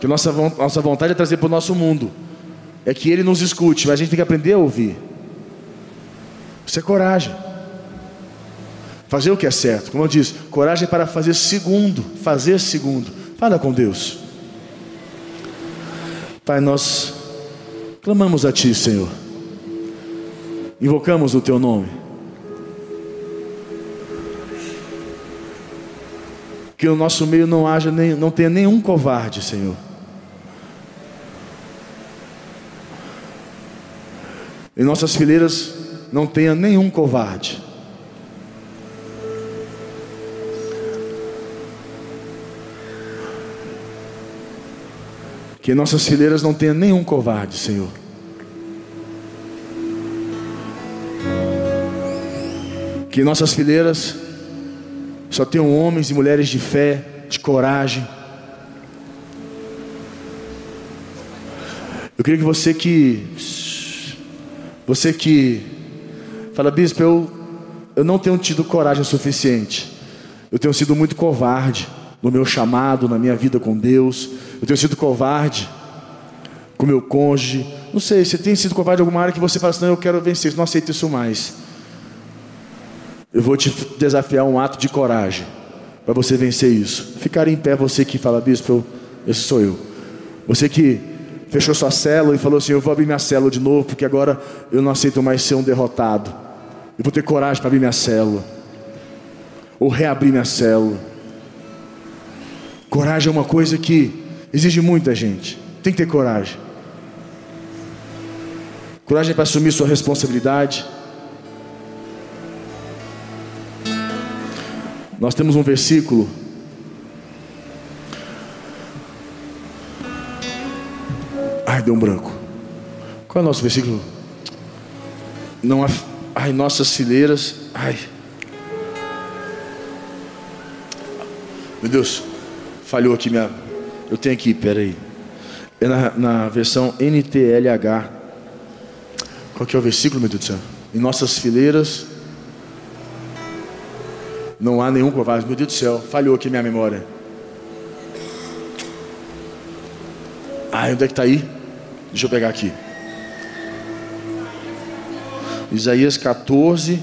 S1: Que nossa, nossa vontade é trazer para o nosso mundo. É que ele nos escute, mas a gente tem que aprender a ouvir. Isso é coragem. Fazer o que é certo. Como eu disse, coragem para fazer segundo. Fazer segundo. Fala com Deus. Pai, nós clamamos a Ti, Senhor. Invocamos o Teu nome. Que no nosso meio não haja nem, não tenha nenhum covarde, Senhor. Em nossas fileiras não tenha nenhum covarde. Que em nossas fileiras não tenha nenhum covarde, Senhor. Que em nossas fileiras só tenham homens e mulheres de fé, de coragem. Eu queria que você que você que fala, bispo, eu, eu não tenho tido coragem suficiente. Eu tenho sido muito covarde no meu chamado, na minha vida com Deus. Eu tenho sido covarde com meu cônjuge. Não sei, você tem sido covarde em alguma área que você fala assim, não, eu quero vencer, não aceito isso mais. Eu vou te desafiar um ato de coragem para você vencer isso. Ficar em pé, você que fala, bispo, eu, esse sou eu. Você que fechou sua célula e falou assim: Eu vou abrir minha célula de novo, porque agora eu não aceito mais ser um derrotado. Eu vou ter coragem para abrir minha célula, ou reabrir minha célula. Coragem é uma coisa que exige muita gente, tem que ter coragem. Coragem para assumir sua responsabilidade. Nós temos um versículo Ai, deu um branco. Qual é o nosso versículo? Não há. Ai, nossas fileiras. Ai. Meu Deus, falhou aqui minha. Eu tenho aqui, peraí. É na, na versão NTLH. Qual que é o versículo, meu Deus do céu? Em nossas fileiras não há nenhum covarde. Meu Deus do céu, falhou aqui minha memória. Ah, onde é que está aí? Deixa eu pegar aqui. Isaías 14.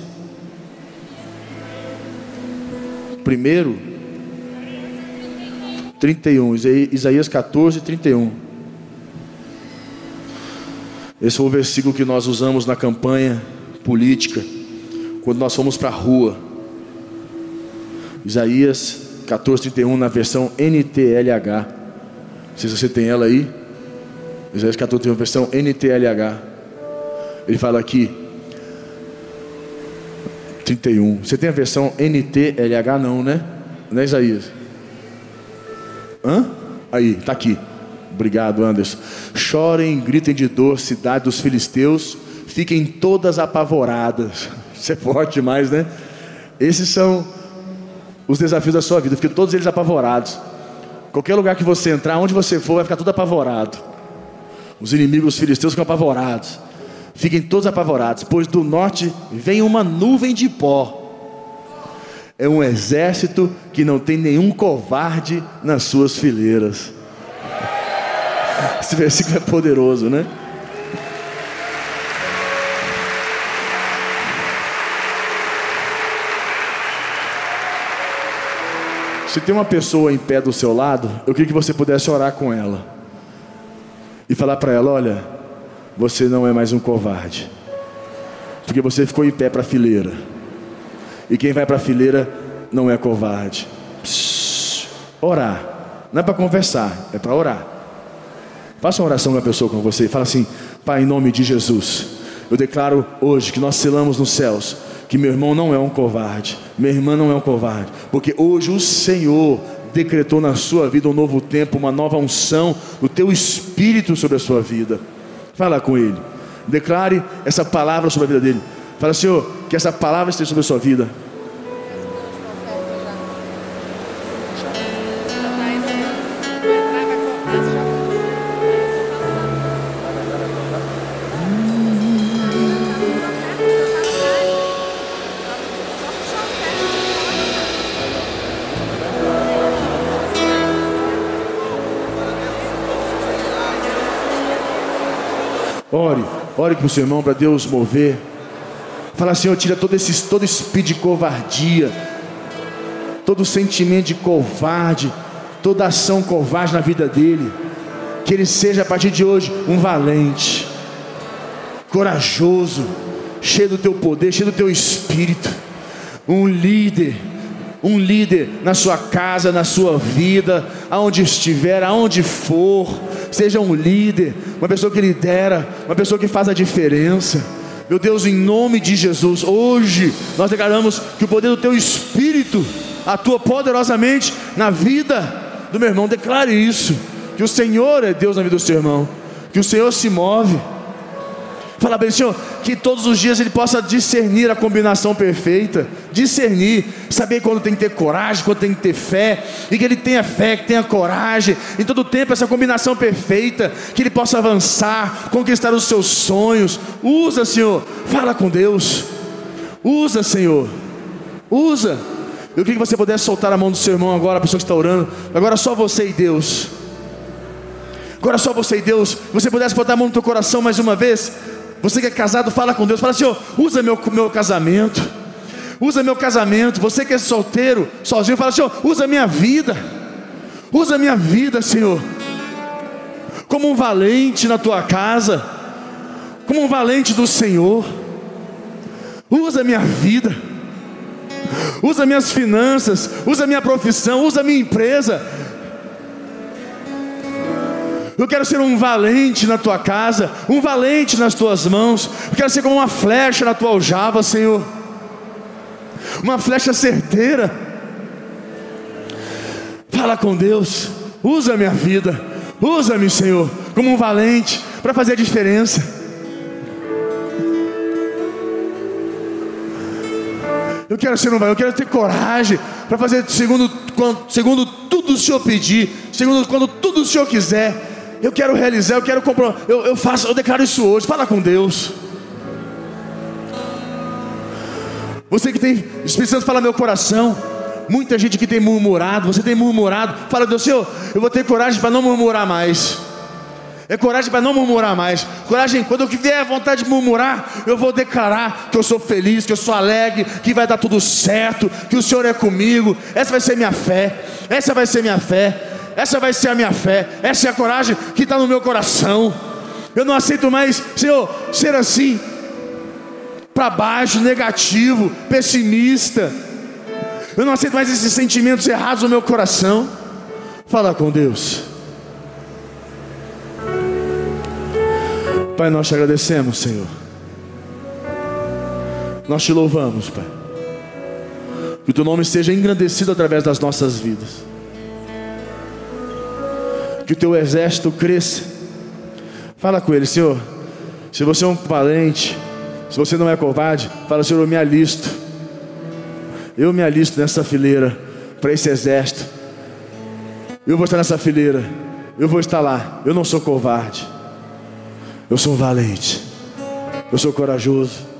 S1: Primeiro. 31. Isaías 14, 31. Esse foi o versículo que nós usamos na campanha política, quando nós fomos para a rua. Isaías 14, 31, na versão NTLH. Não sei se você tem ela aí. Isaías 14 tem uma versão NTLH. Ele fala aqui. 31. Você tem a versão NTLH não, né? Não é Isaías? Hã? Aí, está aqui. Obrigado, Anderson. Chorem, gritem de dor, cidade dos filisteus, fiquem todas apavoradas. Isso é forte demais, né? Esses são os desafios da sua vida, fiquem todos eles apavorados. Qualquer lugar que você entrar, onde você for, vai ficar tudo apavorado. Os inimigos filisteus ficam apavorados. Fiquem todos apavorados, pois do norte vem uma nuvem de pó. É um exército que não tem nenhum covarde nas suas fileiras. Esse versículo é poderoso, né? Se tem uma pessoa em pé do seu lado, eu queria que você pudesse orar com ela e falar para ela: olha, você não é mais um covarde, porque você ficou em pé para a fileira, e quem vai para a fileira não é covarde. Orar, não é para conversar, é para orar. Faça uma oração com a pessoa com você, fala assim: Pai, em nome de Jesus, eu declaro hoje que nós selamos nos céus que meu irmão não é um covarde, minha irmã não é um covarde, porque hoje o Senhor decretou na sua vida um novo tempo, uma nova unção, o teu espírito sobre a sua vida. Fala com ele. Declare essa palavra sobre a vida dele. Fala, Senhor, que essa palavra esteja sobre a sua vida. Ore, ore para o seu irmão para Deus mover. Fala, Senhor, tira todo esse todo espírito de covardia, todo sentimento de covarde, toda ação covarde na vida dele. Que ele seja a partir de hoje um valente, corajoso, cheio do teu poder, cheio do teu espírito, um líder, um líder na sua casa, na sua vida, aonde estiver, aonde for seja um líder, uma pessoa que lidera, uma pessoa que faz a diferença. Meu Deus, em nome de Jesus, hoje nós declaramos que o poder do Teu Espírito atua poderosamente na vida do meu irmão. Declare isso, que o Senhor é Deus na vida do seu irmão, que o Senhor se move. Fala bem, Senhor, que todos os dias ele possa discernir a combinação perfeita, discernir, saber quando tem que ter coragem, quando tem que ter fé, e que ele tenha fé, que tenha coragem, em todo tempo essa combinação perfeita, que ele possa avançar, conquistar os seus sonhos. Usa, Senhor, fala com Deus. Usa, Senhor. Usa. Eu queria que você pudesse soltar a mão do seu irmão agora, a pessoa que está orando. Agora só você e Deus. Agora só você e Deus. Você pudesse botar a mão no teu coração mais uma vez. Você que é casado, fala com Deus. Fala, Senhor, usa meu, meu casamento. Usa meu casamento. Você que é solteiro, sozinho, fala, Senhor, usa minha vida. Usa minha vida, Senhor. como um valente na tua casa, como um valente do Senhor. Usa minha vida, usa minhas finanças, usa minha profissão, usa minha empresa. Eu quero ser um valente na tua casa, um valente nas tuas mãos. Eu quero ser como uma flecha na tua aljava, Senhor. Uma flecha certeira. Fala com Deus. Usa a minha vida. Usa-me, Senhor, como um valente para fazer a diferença. Eu quero ser um valente, eu quero ter coragem para fazer segundo, segundo tudo o Senhor pedir, segundo quando tudo o Senhor quiser. Eu quero realizar, eu quero comprar, eu, eu faço, eu declaro isso hoje. Fala com Deus. Você que tem, Espírito Santo fala meu coração. Muita gente que tem murmurado, você tem murmurado. Fala, Deus, Senhor, eu vou ter coragem para não murmurar mais. É coragem para não murmurar mais. Coragem, quando eu tiver vontade de murmurar, eu vou declarar que eu sou feliz, que eu sou alegre, que vai dar tudo certo, que o Senhor é comigo. Essa vai ser minha fé. Essa vai ser minha fé. Essa vai ser a minha fé. Essa é a coragem que está no meu coração. Eu não aceito mais, Senhor, ser assim, para baixo, negativo, pessimista. Eu não aceito mais esses sentimentos errados no meu coração. Fala com Deus. Pai, nós te agradecemos, Senhor. Nós te louvamos, Pai. Que o teu nome seja engrandecido através das nossas vidas. Que o teu exército cresça. Fala com ele, Senhor. Se você é um valente, se você não é covarde, fala, Senhor, eu me alisto. Eu me alisto nessa fileira para esse exército. Eu vou estar nessa fileira. Eu vou estar lá. Eu não sou covarde. Eu sou um valente. Eu sou corajoso.